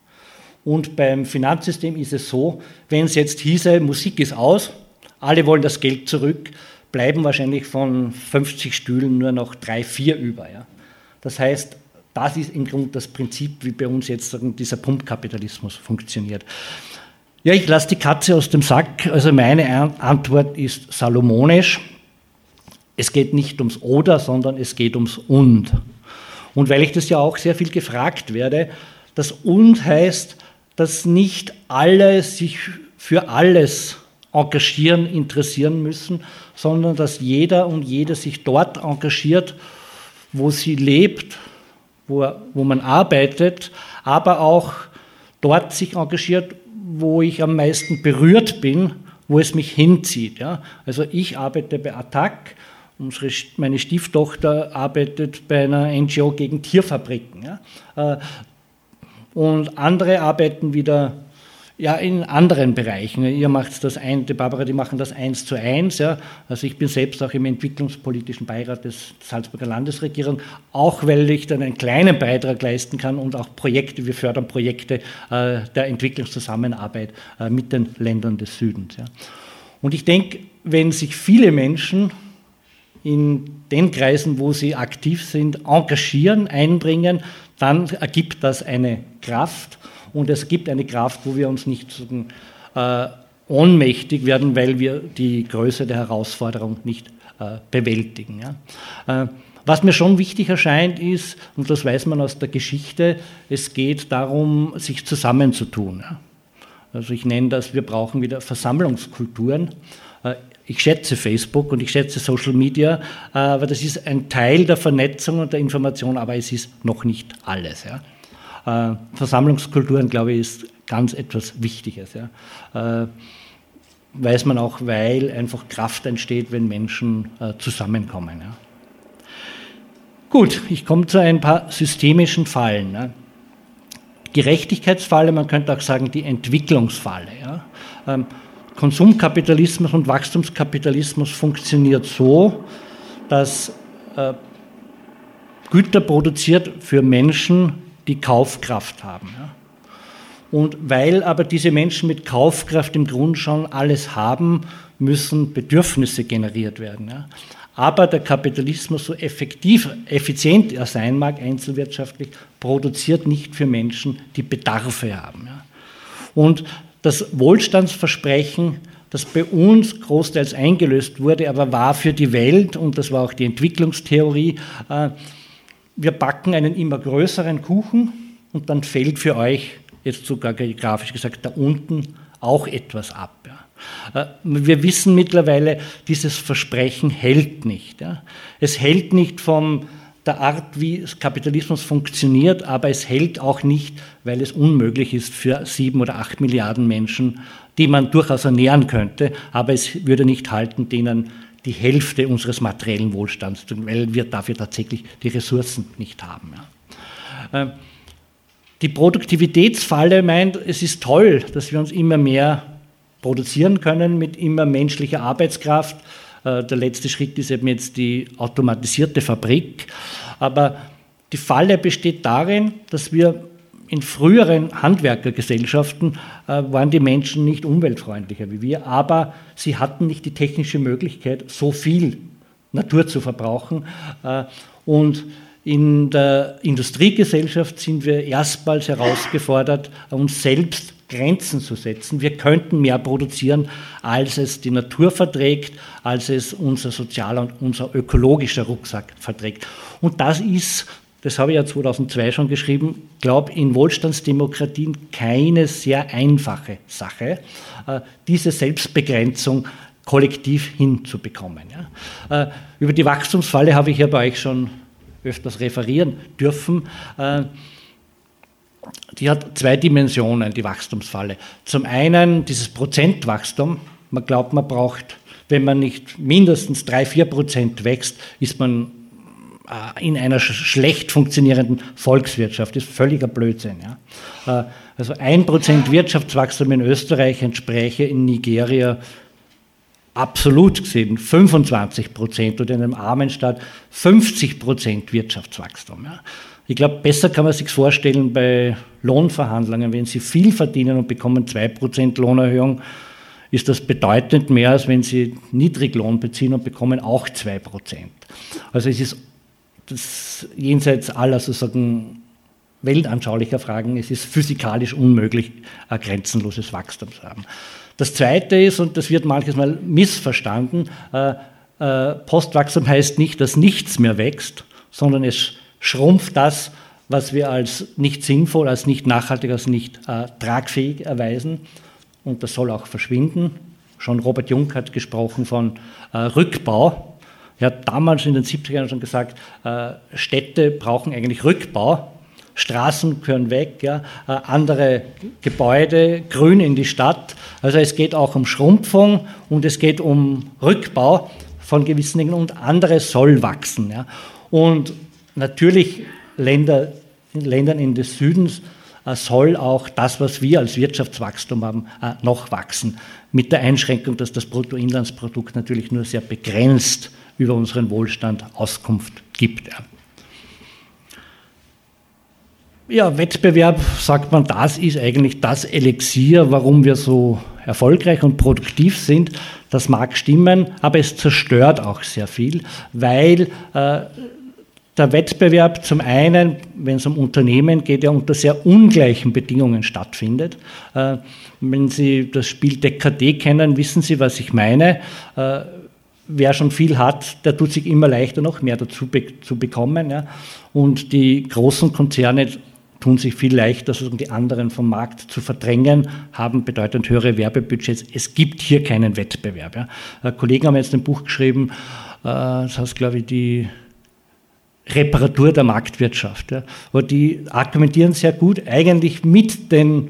Und beim Finanzsystem ist es so, wenn es jetzt hieße, Musik ist aus, alle wollen das Geld zurück, bleiben wahrscheinlich von 50 Stühlen nur noch drei, vier über. Ja. Das heißt, das ist im Grunde das Prinzip, wie bei uns jetzt dieser Pumpkapitalismus funktioniert. Ja, ich lasse die Katze aus dem Sack. Also meine Antwort ist salomonisch. Es geht nicht ums Oder, sondern es geht ums Und. Und weil ich das ja auch sehr viel gefragt werde, das Und heißt, dass nicht alle sich für alles engagieren, interessieren müssen, sondern dass jeder und jede sich dort engagiert, wo sie lebt, wo, wo man arbeitet, aber auch dort sich engagiert, wo ich am meisten berührt bin, wo es mich hinzieht. Ja? Also ich arbeite bei Attac, unsere, meine Stieftochter arbeitet bei einer NGO gegen Tierfabriken. Ja? Äh, und andere arbeiten wieder ja, in anderen Bereichen. Ihr macht das ein, die Barbara, die machen das eins zu eins. Ja. Also ich bin selbst auch im entwicklungspolitischen Beirat des Salzburger Landesregierung, auch weil ich dann einen kleinen Beitrag leisten kann und auch Projekte, wir fördern Projekte äh, der Entwicklungszusammenarbeit äh, mit den Ländern des Südens. Ja. Und ich denke, wenn sich viele Menschen in den Kreisen, wo sie aktiv sind, engagieren, einbringen, dann ergibt das eine Kraft und es gibt eine Kraft, wo wir uns nicht äh, ohnmächtig werden, weil wir die Größe der Herausforderung nicht äh, bewältigen. Ja. Äh, was mir schon wichtig erscheint ist, und das weiß man aus der Geschichte, es geht darum, sich zusammenzutun. Ja. Also ich nenne das, wir brauchen wieder Versammlungskulturen. Äh, ich schätze Facebook und ich schätze Social Media, äh, aber das ist ein Teil der Vernetzung und der Information, aber es ist noch nicht alles. Äh, Versammlungskulturen, glaube ich, ist ganz etwas Wichtiges. Ja. Äh, weiß man auch, weil einfach Kraft entsteht, wenn Menschen äh, zusammenkommen. Ja. Gut, ich komme zu ein paar systemischen Fallen. Ja. Gerechtigkeitsfalle, man könnte auch sagen die Entwicklungsfalle. Ja. Ähm, Konsumkapitalismus und Wachstumskapitalismus funktioniert so, dass äh, Güter produziert für Menschen die Kaufkraft haben. Und weil aber diese Menschen mit Kaufkraft im Grunde schon alles haben, müssen Bedürfnisse generiert werden. Aber der Kapitalismus, so effektiv, effizient er sein mag, einzelwirtschaftlich, produziert nicht für Menschen, die Bedarfe haben. Und das Wohlstandsversprechen, das bei uns großteils eingelöst wurde, aber war für die Welt, und das war auch die Entwicklungstheorie, äh, wir backen einen immer größeren Kuchen und dann fällt für euch, jetzt sogar grafisch gesagt, da unten auch etwas ab. Ja. Äh, wir wissen mittlerweile, dieses Versprechen hält nicht. Ja. Es hält nicht von der Art, wie Kapitalismus funktioniert, aber es hält auch nicht, weil es unmöglich ist für sieben oder acht Milliarden Menschen, die man durchaus ernähren könnte, aber es würde nicht halten, denen die Hälfte unseres materiellen Wohlstands, weil wir dafür tatsächlich die Ressourcen nicht haben. Ja. Äh, die Produktivitätsfalle meint, es ist toll, dass wir uns immer mehr produzieren können mit immer menschlicher Arbeitskraft. Äh, der letzte Schritt ist eben jetzt die automatisierte Fabrik. Aber die Falle besteht darin, dass wir in früheren Handwerkergesellschaften äh, waren die Menschen nicht umweltfreundlicher wie wir, aber sie hatten nicht die technische Möglichkeit, so viel Natur zu verbrauchen. Äh, und in der Industriegesellschaft sind wir erstmals herausgefordert, uns selbst Grenzen zu setzen. Wir könnten mehr produzieren, als es die Natur verträgt, als es unser sozialer und unser ökologischer Rucksack verträgt. Und das ist, das habe ich ja 2002 schon geschrieben, glaube in Wohlstandsdemokratien keine sehr einfache Sache, äh, diese Selbstbegrenzung kollektiv hinzubekommen. Äh, über die Wachstumsfalle habe ich ja bei euch schon öfters referieren dürfen. Äh, die hat zwei Dimensionen, die Wachstumsfalle. Zum einen dieses Prozentwachstum. Man glaubt, man braucht, wenn man nicht mindestens 3, 4 Prozent wächst, ist man in einer schlecht funktionierenden Volkswirtschaft. Das ist völliger Blödsinn. Ja. Äh, also ein Prozent Wirtschaftswachstum in Österreich entspräche in Nigeria absolut gesehen 25 Prozent oder in einem armen Staat 50 Prozent Wirtschaftswachstum. Ja. Ich glaube, besser kann man sich vorstellen bei Lohnverhandlungen. Wenn Sie viel verdienen und bekommen 2 Prozent Lohnerhöhung, ist das bedeutend mehr, als wenn Sie Niedriglohn beziehen und bekommen auch 2 Prozent. Also es ist das jenseits aller sozusagen weltanschaulicher Fragen, es ist physikalisch unmöglich, ein grenzenloses Wachstum zu haben. Das Zweite ist, und das wird manches Mal missverstanden, äh, äh, Postwachstum heißt nicht, dass nichts mehr wächst, sondern es schrumpft das, was wir als nicht sinnvoll, als nicht nachhaltig, als nicht äh, tragfähig erweisen. Und das soll auch verschwinden. Schon Robert Jung hat gesprochen von äh, Rückbau. Er hat damals in den 70er Jahren schon gesagt, äh, Städte brauchen eigentlich Rückbau. Straßen gehören weg, ja, äh, andere Gebäude, grün in die Stadt. Also es geht auch um Schrumpfung und es geht um Rückbau von gewissen Dingen und anderes soll wachsen. Ja. Und natürlich Länder, in Ländern in des Südens äh, soll auch das, was wir als Wirtschaftswachstum haben, noch wachsen. Mit der Einschränkung, dass das Bruttoinlandsprodukt natürlich nur sehr begrenzt über unseren Wohlstand Auskunft gibt. Ja. Wettbewerb, sagt man, das ist eigentlich das Elixier, warum wir so erfolgreich und produktiv sind. Das mag stimmen, aber es zerstört auch sehr viel, weil äh, der Wettbewerb zum einen, wenn es um Unternehmen geht, ja unter sehr ungleichen Bedingungen stattfindet. Äh, wenn Sie das Spiel DKD kennen, wissen Sie, was ich meine. Äh, wer schon viel hat, der tut sich immer leichter, noch mehr dazu be zu bekommen. Ja. Und die großen Konzerne tun sich viel leichter, sozusagen die anderen vom Markt zu verdrängen, haben bedeutend höhere Werbebudgets. Es gibt hier keinen Wettbewerb. Ja. Äh, Kollegen haben jetzt ein Buch geschrieben, äh, das heißt, glaube ich, die Reparatur der Marktwirtschaft. Ja. Aber die argumentieren sehr gut, eigentlich mit dem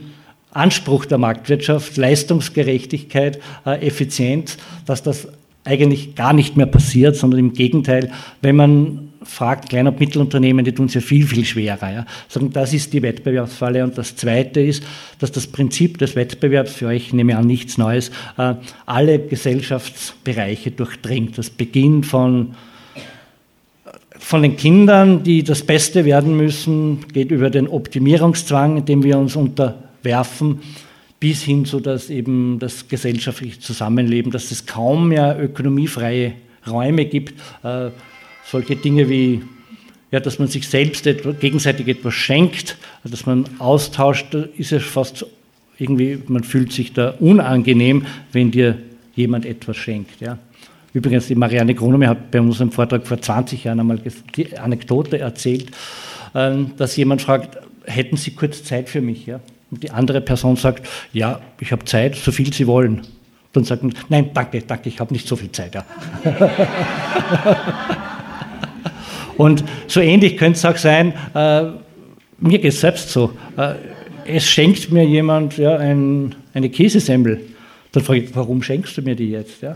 Anspruch der Marktwirtschaft, Leistungsgerechtigkeit, äh, Effizienz, dass das eigentlich gar nicht mehr passiert, sondern im Gegenteil, wenn man fragt, Klein- und Mittelunternehmen, die tun es ja viel, viel schwerer. Ja. Sagen, das ist die Wettbewerbsfalle. Und das Zweite ist, dass das Prinzip des Wettbewerbs, für euch nehme ich an, nichts Neues, äh, alle Gesellschaftsbereiche durchdringt. Das beginnt von von den Kindern, die das Beste werden müssen, geht über den Optimierungszwang, dem wir uns unterwerfen, bis hin zu das eben das gesellschaftliche Zusammenleben, dass es kaum mehr ökonomiefreie Räume gibt. Äh, solche Dinge wie, ja, dass man sich selbst etwa, gegenseitig etwas schenkt, dass man austauscht, ist es fast irgendwie, man fühlt sich da unangenehm, wenn dir jemand etwas schenkt. Ja. Übrigens, die Marianne Grunomi hat bei unserem Vortrag vor 20 Jahren einmal die Anekdote erzählt, ähm, dass jemand fragt, hätten Sie kurz Zeit für mich? Ja? Und die andere Person sagt, ja, ich habe Zeit, so viel Sie wollen. Dann sagt man, nein, danke, danke, ich habe nicht so viel Zeit. Ja. Und so ähnlich könnte es auch sein, äh, mir geht es selbst so. Äh, es schenkt mir jemand ja, ein, eine Käsesemmel. Dann frage ich, warum schenkst du mir die jetzt? Ja?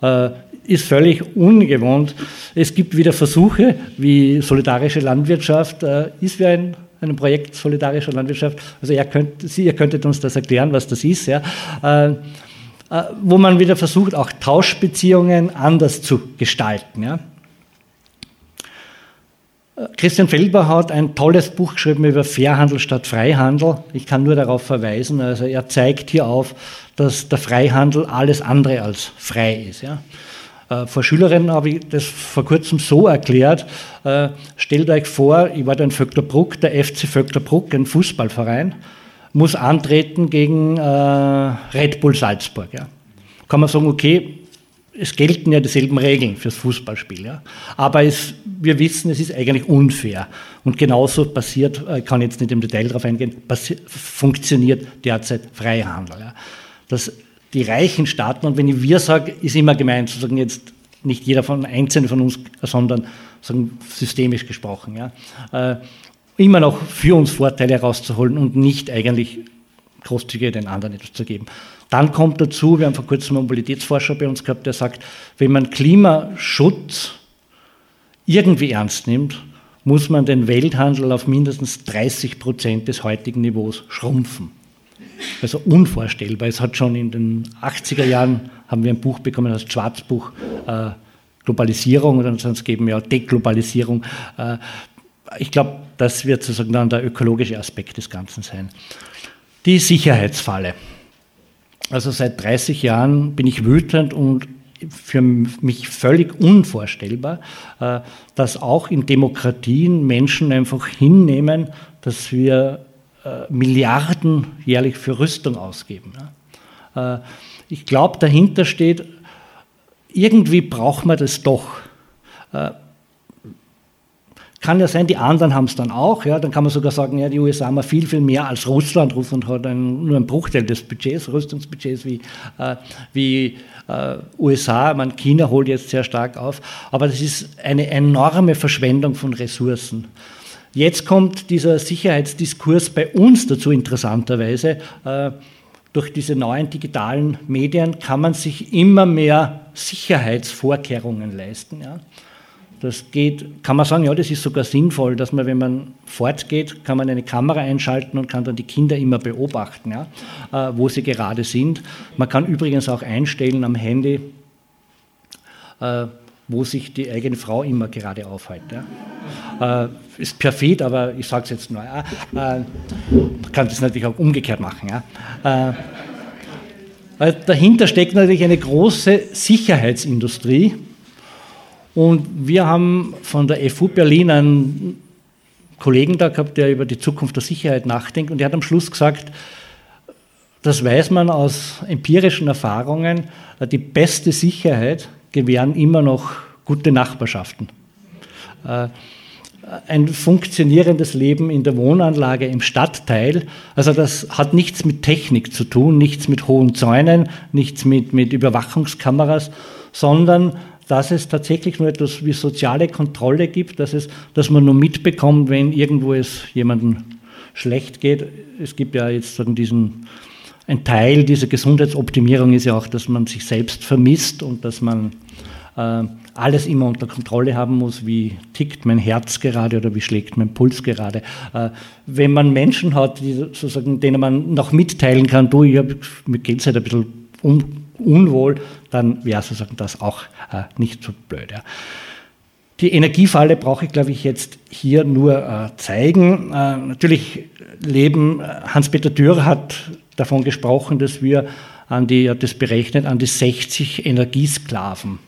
Äh, ist völlig ungewohnt. Es gibt wieder Versuche, wie solidarische Landwirtschaft äh, ist wie ein, ein Projekt solidarischer Landwirtschaft. Also er könnt, Sie, ihr könntet uns das erklären, was das ist. Ja? Äh, äh wo man wieder versucht, auch Tauschbeziehungen anders zu gestalten. Ja? Christian Felber hat ein tolles Buch geschrieben über Fairhandel statt Freihandel. Ich kann nur darauf verweisen. Also er zeigt hier auf, dass der Freihandel alles andere als frei ist. Ja. Äh, vor Schülerinnen habe ich das vor kurzem so erklärt. Äh, stellt euch vor, ich war da in Vöcklerbruck, der FC Vöcklerbruck, ein Fußballverein, muss antreten gegen äh, Red Bull Salzburg. Ja. Kann man sagen, okay, es gelten ja dieselben Regeln fürs Fußballspiel. Ja. Aber es, wir wissen, es ist eigentlich unfair. Und genauso passiert, ich kann jetzt nicht im Detail darauf eingehen, funktioniert derzeit Freihandel. Ja. Dass die reichen Staaten, und wenn ich wir sage, ist immer gemeint, sozusagen jetzt nicht jeder von einzelnen von uns, sondern sagen, systemisch gesprochen, ja, äh, immer noch für uns Vorteile herauszuholen und nicht eigentlich großzügig den anderen etwas zu geben. Dann kommt dazu, wir haben vor kurzem einen Mobilitätsforscher bei uns gehabt, der sagt, wenn man Klimaschutz irgendwie ernst nimmt, muss man den Welthandel auf mindestens 30 Prozent des heutigen Niveaus schrumpfen. Also unvorstellbar. Es hat schon in den 80er Jahren, haben wir ein Buch bekommen, das Schwarzbuch äh, Globalisierung oder sonst geben wir auch Deglobalisierung. Äh, ich glaube, das wird sozusagen dann der ökologische Aspekt des Ganzen sein. Die Sicherheitsfalle. Also seit 30 Jahren bin ich wütend und für mich völlig unvorstellbar, äh, dass auch in Demokratien Menschen einfach hinnehmen, dass wir Milliarden jährlich für Rüstung ausgeben. Äh, ich glaube, dahinter steht, irgendwie braucht man das doch. Kann ja sein, die anderen haben es dann auch. Ja, dann kann man sogar sagen, ja, die USA haben viel, viel mehr als Russland. Russland hat ein, nur einen Bruchteil des Budgets, Rüstungsbudgets wie, äh, wie äh, USA. Man, China holt jetzt sehr stark auf. Aber das ist eine enorme Verschwendung von Ressourcen. Jetzt kommt dieser Sicherheitsdiskurs bei uns dazu interessanterweise. Äh, durch diese neuen digitalen Medien kann man sich immer mehr Sicherheitsvorkehrungen leisten. Ja. Das geht, kann man sagen, ja, das ist sogar sinnvoll, dass man, wenn man fortgeht, kann man eine Kamera einschalten und kann dann die Kinder immer beobachten, ja, äh, wo sie gerade sind. Man kann übrigens auch einstellen am Handy, äh, wo sich die eigene Frau immer gerade aufhält. Ja. Äh, ist perfid, aber ich sage es jetzt nur. Äh, man kann das natürlich auch umgekehrt machen. Ja. Äh, dahinter steckt natürlich eine große Sicherheitsindustrie und wir haben von der FU Berlin einen Kollegen da gehabt, der über die Zukunft der Sicherheit nachdenkt. Und der hat am Schluss gesagt, das weiß man aus empirischen Erfahrungen, die beste Sicherheit gewähren immer noch gute Nachbarschaften. Äh, ein funktionierendes Leben in der Wohnanlage im Stadtteil, also das hat nichts mit Technik zu tun, nichts mit hohen Zäunen, nichts mit, mit Überwachungskameras, sondern dass es tatsächlich nur etwas wie soziale Kontrolle gibt, dass, es, dass man nur mitbekommt, wenn irgendwo es jemandem schlecht geht. Es gibt ja jetzt diesen, ein Teil dieser Gesundheitsoptimierung ist ja auch, dass man sich selbst vermisst und dass man alles immer unter Kontrolle haben muss, wie tickt mein Herz gerade oder wie schlägt mein Puls gerade. Äh, wenn man Menschen hat, die sozusagen, denen man noch mitteilen kann, du, ich mir geht es halt ein bisschen um, unwohl, dann wäre sozusagen das auch äh, nicht so blöd. Ja. Die Energiefalle brauche ich, glaube ich, jetzt hier nur äh, zeigen. Äh, natürlich leben, äh, Hans-Peter Dürer hat davon gesprochen, dass wir an die, das berechnet, an die 60 Energiesklaven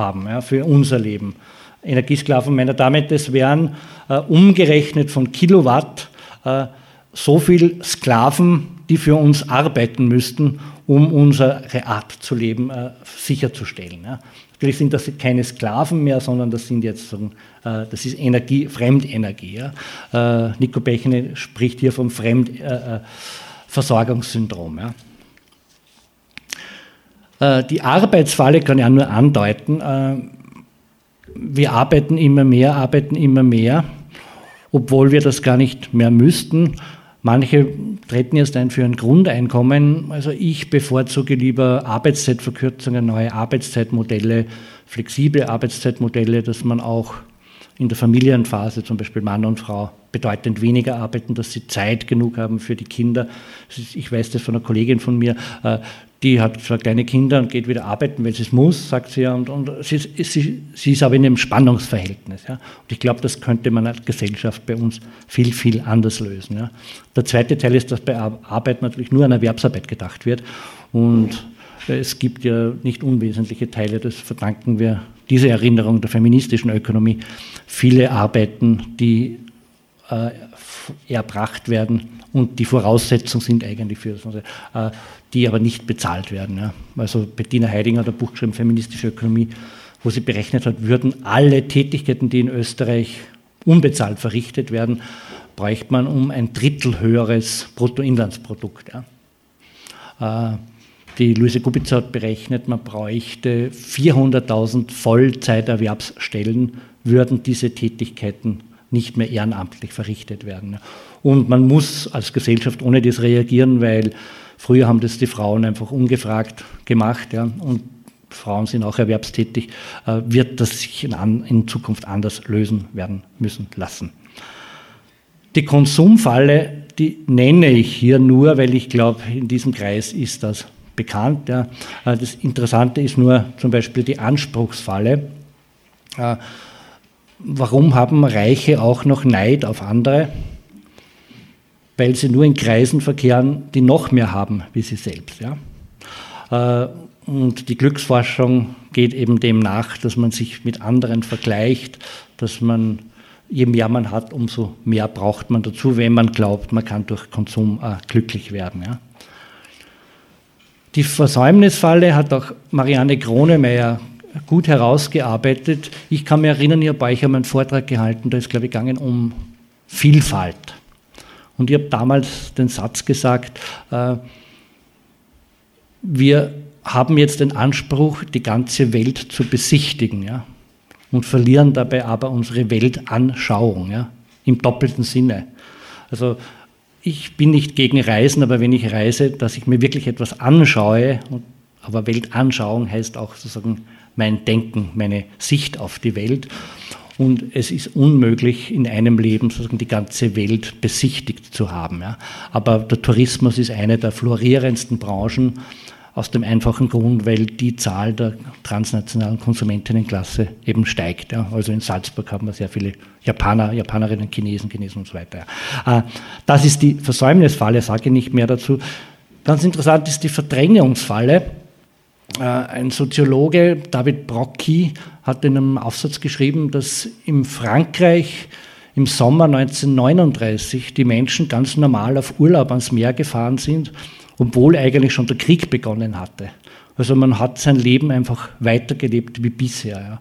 haben ja, für unser Leben. Energiesklaven meiner damit, das wären äh, umgerechnet von Kilowatt äh, so viel Sklaven, die für uns arbeiten müssten, um unsere Art zu leben äh, sicherzustellen. Ja. Natürlich sind das keine Sklaven mehr, sondern das sind jetzt so, äh, das ist Energie, Fremdenergie. Ja. Äh, Nico Bechene spricht hier vom Fremdversorgungssyndrom. Äh, ja. Äh, die Arbeitsfalle kann ja nur andeuten, äh, wir arbeiten immer mehr, arbeiten immer mehr, obwohl wir das gar nicht mehr müssten. Manche treten jetzt ein für ein Grundeinkommen. Also ich bevorzuge lieber Arbeitszeitverkürzungen, neue Arbeitszeitmodelle, flexible Arbeitszeitmodelle, dass man auch in der Familienphase, zum Beispiel Mann und Frau, bedeutend weniger arbeiten, dass sie Zeit genug haben für die Kinder. Ich weiß das von einer Kollegin von mir, äh, die hat zwar kleine Kinder und geht wieder arbeiten, wenn sie es muss, sagt sie ja, und, und sie, sie, sie, ist aber in einem Spannungsverhältnis. Ja. Und ich glaube, das könnte man als Gesellschaft bei uns viel, viel anders lösen. Ja. Der zweite Teil ist, dass bei Arbeit natürlich nur an Erwerbsarbeit gedacht wird. Und es gibt ja nicht unwesentliche Teile, das verdanken wir diese Erinnerung der feministischen Ökonomie. Viele Arbeiten, die äh, erbracht werden und die Voraussetzungen sind eigentlich für das, äh, die aber nicht bezahlt werden. Ja. Also Bettina Heidinger hat ein Buch geschrieben, Feministische Ökonomie, wo sie berechnet hat, würden alle Tätigkeiten, die in Österreich unbezahlt verrichtet werden, bräuchte man um ein Drittel höheres Bruttoinlandsprodukt. Ja. Äh, die Luise Kubica hat berechnet, man bräuchte 400.000 Vollzeiterwerbsstellen, würden diese Tätigkeiten nicht mehr ehrenamtlich verrichtet werden. Und man muss als Gesellschaft ohne das reagieren, weil früher haben das die Frauen einfach ungefragt gemacht ja, und Frauen sind auch erwerbstätig, äh, wird das sich in, in Zukunft anders lösen werden müssen lassen. Die Konsumfalle, die nenne ich hier nur, weil ich glaube, in diesem Kreis ist das bekannt. Ja. Äh, das Interessante ist nur zum Beispiel die Anspruchsfalle. Äh, warum haben Reiche auch noch Neid auf andere? Weil sie nur in Kreisen verkehren, die noch mehr haben wie sie selbst. Ja? Äh, und die Glücksforschung geht eben dem nach, dass man sich mit anderen vergleicht, dass man, je mehr man hat, umso mehr braucht man dazu, wenn man glaubt, man kann durch Konsum äh, glücklich werden. Ja? Die Versäumnisfalle hat auch Marianne Kronemeyer gut herausgearbeitet. Ich kann mich erinnern, ich habe euch einmal einen Vortrag gehalten, da ist, glaube ich, gegangen um Vielfalt. Und ich habe damals den Satz gesagt, äh, wir haben jetzt den Anspruch, die ganze Welt zu besichtigen ja, und verlieren dabei aber unsere Weltanschauung ja, im doppelten Sinne. Also ich bin nicht gegen Reisen, aber wenn ich reise, dass ich mir wirklich etwas anschaue, aber Weltanschauung heißt auch sozusagen mein Denken, meine Sicht auf die Welt. Und es ist unmöglich, in einem Leben sozusagen die ganze Welt besichtigt zu haben. Ja. Aber der Tourismus ist eine der florierendsten Branchen aus dem einfachen Grund, weil die Zahl der transnationalen Konsumentinnenklasse eben steigt. Ja. Also in Salzburg haben wir sehr viele Japaner, Japanerinnen, Chinesen, Chinesen und so weiter. Ja. Äh, das ist die Versäumnisfalle, sage ich nicht mehr dazu. Ganz interessant ist die Verdrängungsfalle. Äh, ein Soziologe, David Brocchi, hat in einem Aufsatz geschrieben, dass in Frankreich im Sommer 1939 die Menschen ganz normal auf Urlaub ans Meer gefahren sind, obwohl eigentlich schon der Krieg begonnen hatte. Also man hat sein Leben einfach weitergelebt wie bisher. Ja.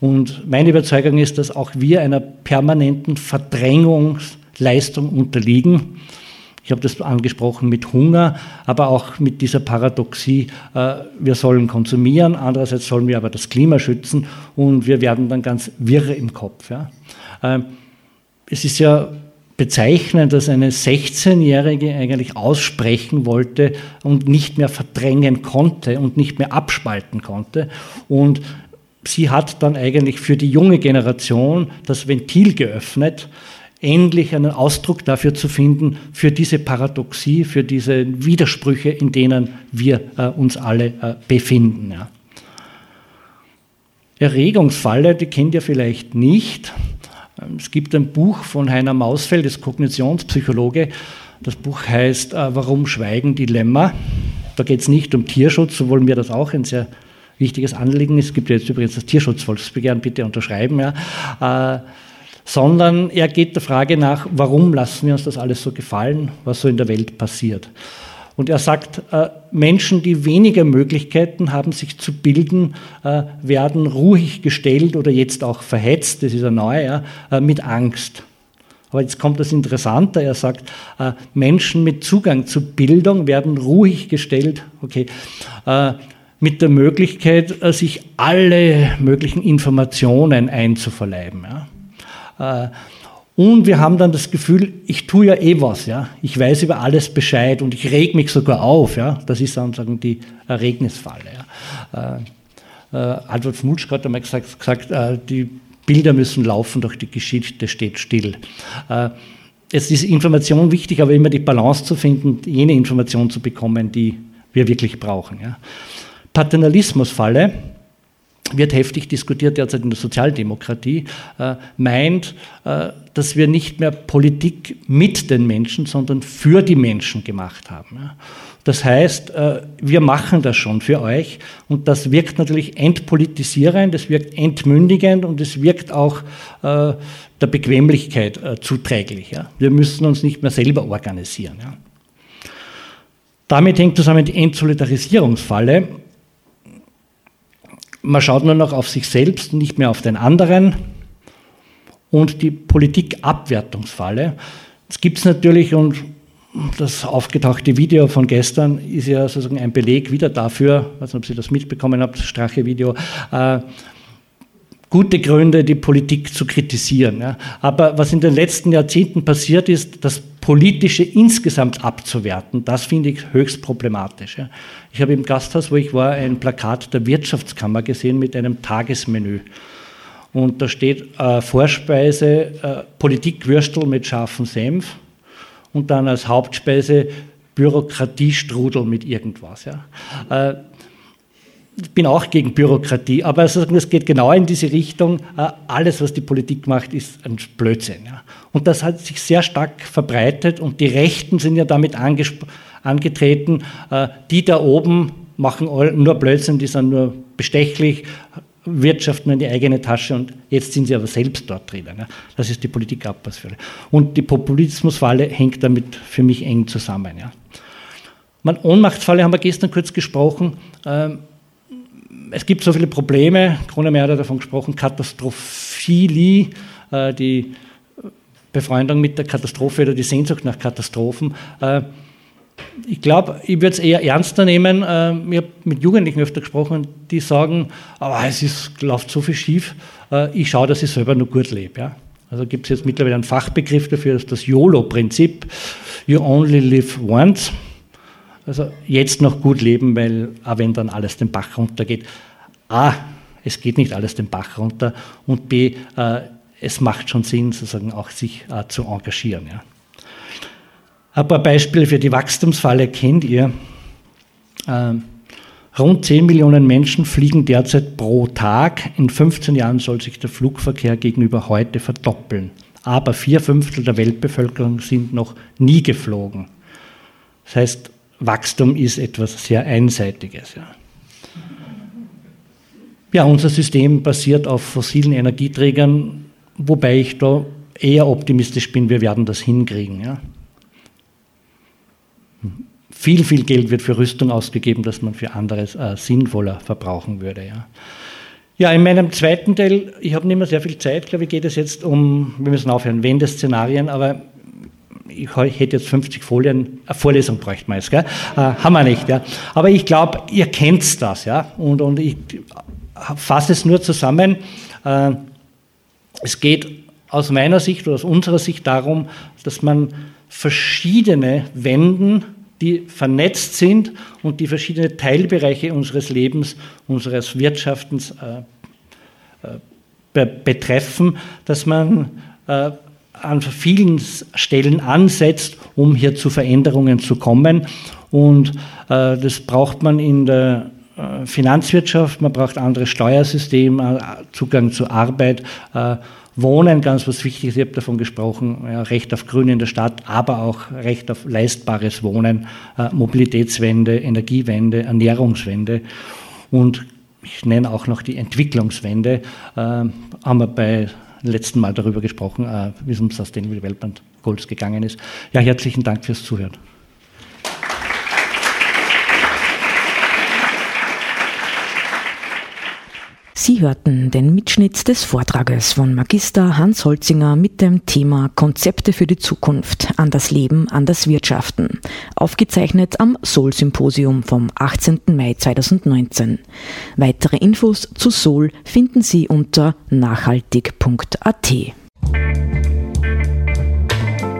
Und meine Überzeugung ist, dass auch wir einer permanenten Verdrängungsleistung unterliegen ich habe das angesprochen mit Hunger, aber auch mit dieser Paradoxie, äh, wir sollen konsumieren, andererseits sollen wir aber das Klima schützen und wir werden dann ganz wirre im Kopf. Ähm, es ist ja bezeichnend, dass eine 16-Jährige eigentlich aussprechen wollte und nicht mehr verdrängen konnte und nicht mehr abspalten konnte. Und sie hat dann eigentlich für die junge Generation das Ventil geöffnet, endlich einen Ausdruck dafür zu finden, für diese Paradoxie, für diese Widersprüche, in denen wir äh, uns alle äh, befinden. Ja. Erregungsfalle, die kennt ihr vielleicht nicht. Ähm, es gibt ein Buch von Heiner Mausfeld, das Kognitionspsychologe. Das Buch heißt äh, Warum Schweigen Dilemma. Da geht es nicht um Tierschutz, so wollen wir das auch ein sehr wichtiges Anliegen. Es gibt jetzt übrigens das Tierschutzvolksbegehren, bitte unterschreiben. Ja. Sondern er geht der Frage nach, warum lassen wir uns das alles so gefallen, was so in der Welt passiert. Und er sagt, äh, Menschen, die weniger Möglichkeiten haben, sich zu bilden, äh, werden ruhig gestellt oder jetzt auch verhetzt, das ist ja neu, ja, äh, mit Angst. Aber jetzt kommt das Interessante, er sagt, äh, Menschen mit Zugang zu Bildung werden ruhig gestellt, okay, äh, mit der Möglichkeit, äh, sich alle möglichen Informationen einzuverleiben. Ja. Äh, und wir haben dann das Gefühl, ich tue ja eh was, ja. Ich weiß über alles Bescheid und ich reg mich sogar auf, ja. Das ist sozusagen die Erregnisfalle. Ja. Äh, äh, Albert Smutschka hat einmal gesagt, gesagt äh, die Bilder müssen laufen, doch die Geschichte steht still. Äh, es ist Information wichtig, aber immer die Balance zu finden, jene Information zu bekommen, die wir wirklich brauchen. Ja. Paternalismusfalle wird heftig diskutiert derzeit in der Sozialdemokratie, äh, meint, äh, dass wir nicht mehr Politik mit den Menschen, sondern für die Menschen gemacht haben. Das heißt, äh, wir machen das schon für euch und das wirkt natürlich entpolitisierend, es wirkt entmündigend und es wirkt auch der Bequemlichkeit zuträglich. Wir müssen uns nicht mehr selber organisieren. Damit hängt zusammen die Entsolidarisierungsfalle man schaut nur noch auf sich selbst, nicht mehr auf den anderen. Und die Politikabwertungsfalle. Das gibt es natürlich und das aufgetauchte Video von gestern ist ja sozusagen ein Beleg wieder dafür, ich weiß nicht, ob Sie das mitbekommen habt, das Strache-Video, äh, gute Gründe, die Politik zu kritisieren. Ja. Aber was in den letzten Jahrzehnten passiert ist, das Politische insgesamt abzuwerten, das finde ich höchst problematisch. Ja. Ich habe im Gasthaus, wo ich war, ein Plakat der Wirtschaftskammer gesehen mit einem Tagesmenü. Und da steht äh, Vorspeise äh, Politikwürstel mit scharfem Senf und dann als Hauptspeise Bürokratiestrudel mit irgendwas. Ja. Äh, ich bin auch gegen Bürokratie, aber es geht genau in diese Richtung. Äh, alles, was die Politik macht, ist ein Blödsinn. Und das hat sich sehr stark verbreitet und die Rechten sind ja damit angetreten, äh, die da oben machen nur Blödsinn, die sind nur bestechlich, wirtschaften in die eigene Tasche und jetzt sind sie aber selbst dort drinnen. Das ist die Politikabpassfalle. Und die Populismusfalle hängt damit für mich eng zusammen. Man, Ohnmachtsfalle haben wir gestern kurz gesprochen. Ähm, es gibt so viele Probleme, Kronemeyer hat davon gesprochen, Katastrophilie, äh, die Befreundung mit der Katastrophe oder die Sehnsucht nach Katastrophen. Äh, ich glaube, ich würde es eher ernster nehmen. Äh, ich habe mit Jugendlichen öfter gesprochen, die sagen, aber es ist, läuft so viel schief, ich schaue, dass ich selber nur gut lebe. Ja? Also gibt es jetzt mittlerweile einen Fachbegriff dafür, das das YOLO-Prinzip, You Only Live Once. Also jetzt noch gut leben, weil auch wenn dann alles den Bach runtergeht, A, es geht nicht alles den Bach runter und B, äh, es macht schon Sinn, sozusagen auch sich äh, zu engagieren. Ja. Ein paar Beispiele für die Wachstumsfalle kennt ihr. Ähm, rund 10 Millionen Menschen fliegen derzeit pro Tag. In 15 Jahren soll sich der Flugverkehr gegenüber heute verdoppeln. Aber vier Fünftel der Weltbevölkerung sind noch nie geflogen. Das heißt, Wachstum ist etwas sehr Einseitiges. Ja. ja, unser System basiert auf fossilen Energieträgern, wobei ich da eher optimistisch bin, wir werden das hinkriegen. Ja. Viel, viel Geld wird für Rüstung ausgegeben, das man für anderes äh, sinnvoller verbrauchen würde. Ja. Ja, in meinem zweiten Teil, ich habe nicht mehr sehr viel Zeit, glaube ich, geht es jetzt um, wir müssen aufhören, Wendeszenarien, aber ich hätte jetzt 50 Folien, eine Vorlesung bräuchte man jetzt, gell? Äh, haben wir nicht, ja. Aber ich glaube, ihr kennt das, ja. Und, und ich fasse es nur zusammen. Äh, es geht aus meiner Sicht oder aus unserer Sicht darum, dass man verschiedene Wenden, die vernetzt sind und die verschiedene Teilbereiche unseres Lebens, unseres Wirtschaftens äh, äh, be betreffen, dass man äh, an vielen Stellen ansetzt, um hier zu Veränderungen zu kommen. Und äh, das braucht man in der äh, Finanzwirtschaft, man braucht andere Steuersysteme, äh, Zugang zur Arbeit, äh, Wohnen, ganz was Wichtiges, ich habe davon gesprochen, ja, Recht auf Grün in der Stadt, aber auch Recht auf leistbares Wohnen, äh, Mobilitätswende, Energiewende, Ernährungswende. Und ich nenne auch noch die Entwicklungswende, äh, haben wir bei letzten Mal darüber gesprochen, äh, wie es um Sustainable Development Goals gegangen ist. Ja, herzlichen Dank fürs Zuhören. Sie hörten den Mitschnitt des Vortrages von Magister Hans Holzinger mit dem Thema Konzepte für die Zukunft an das Leben, an das Wirtschaften, aufgezeichnet am Sol-Symposium vom 18. Mai 2019. Weitere Infos zu Sol finden Sie unter nachhaltig.at.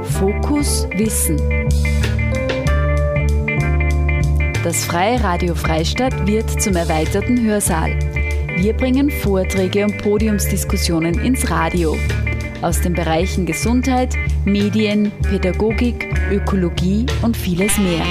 Fokus Wissen. Das Freie Radio Freistadt wird zum erweiterten Hörsaal. Wir bringen Vorträge und Podiumsdiskussionen ins Radio. Aus den Bereichen Gesundheit, Medien, Pädagogik, Ökologie und vieles mehr.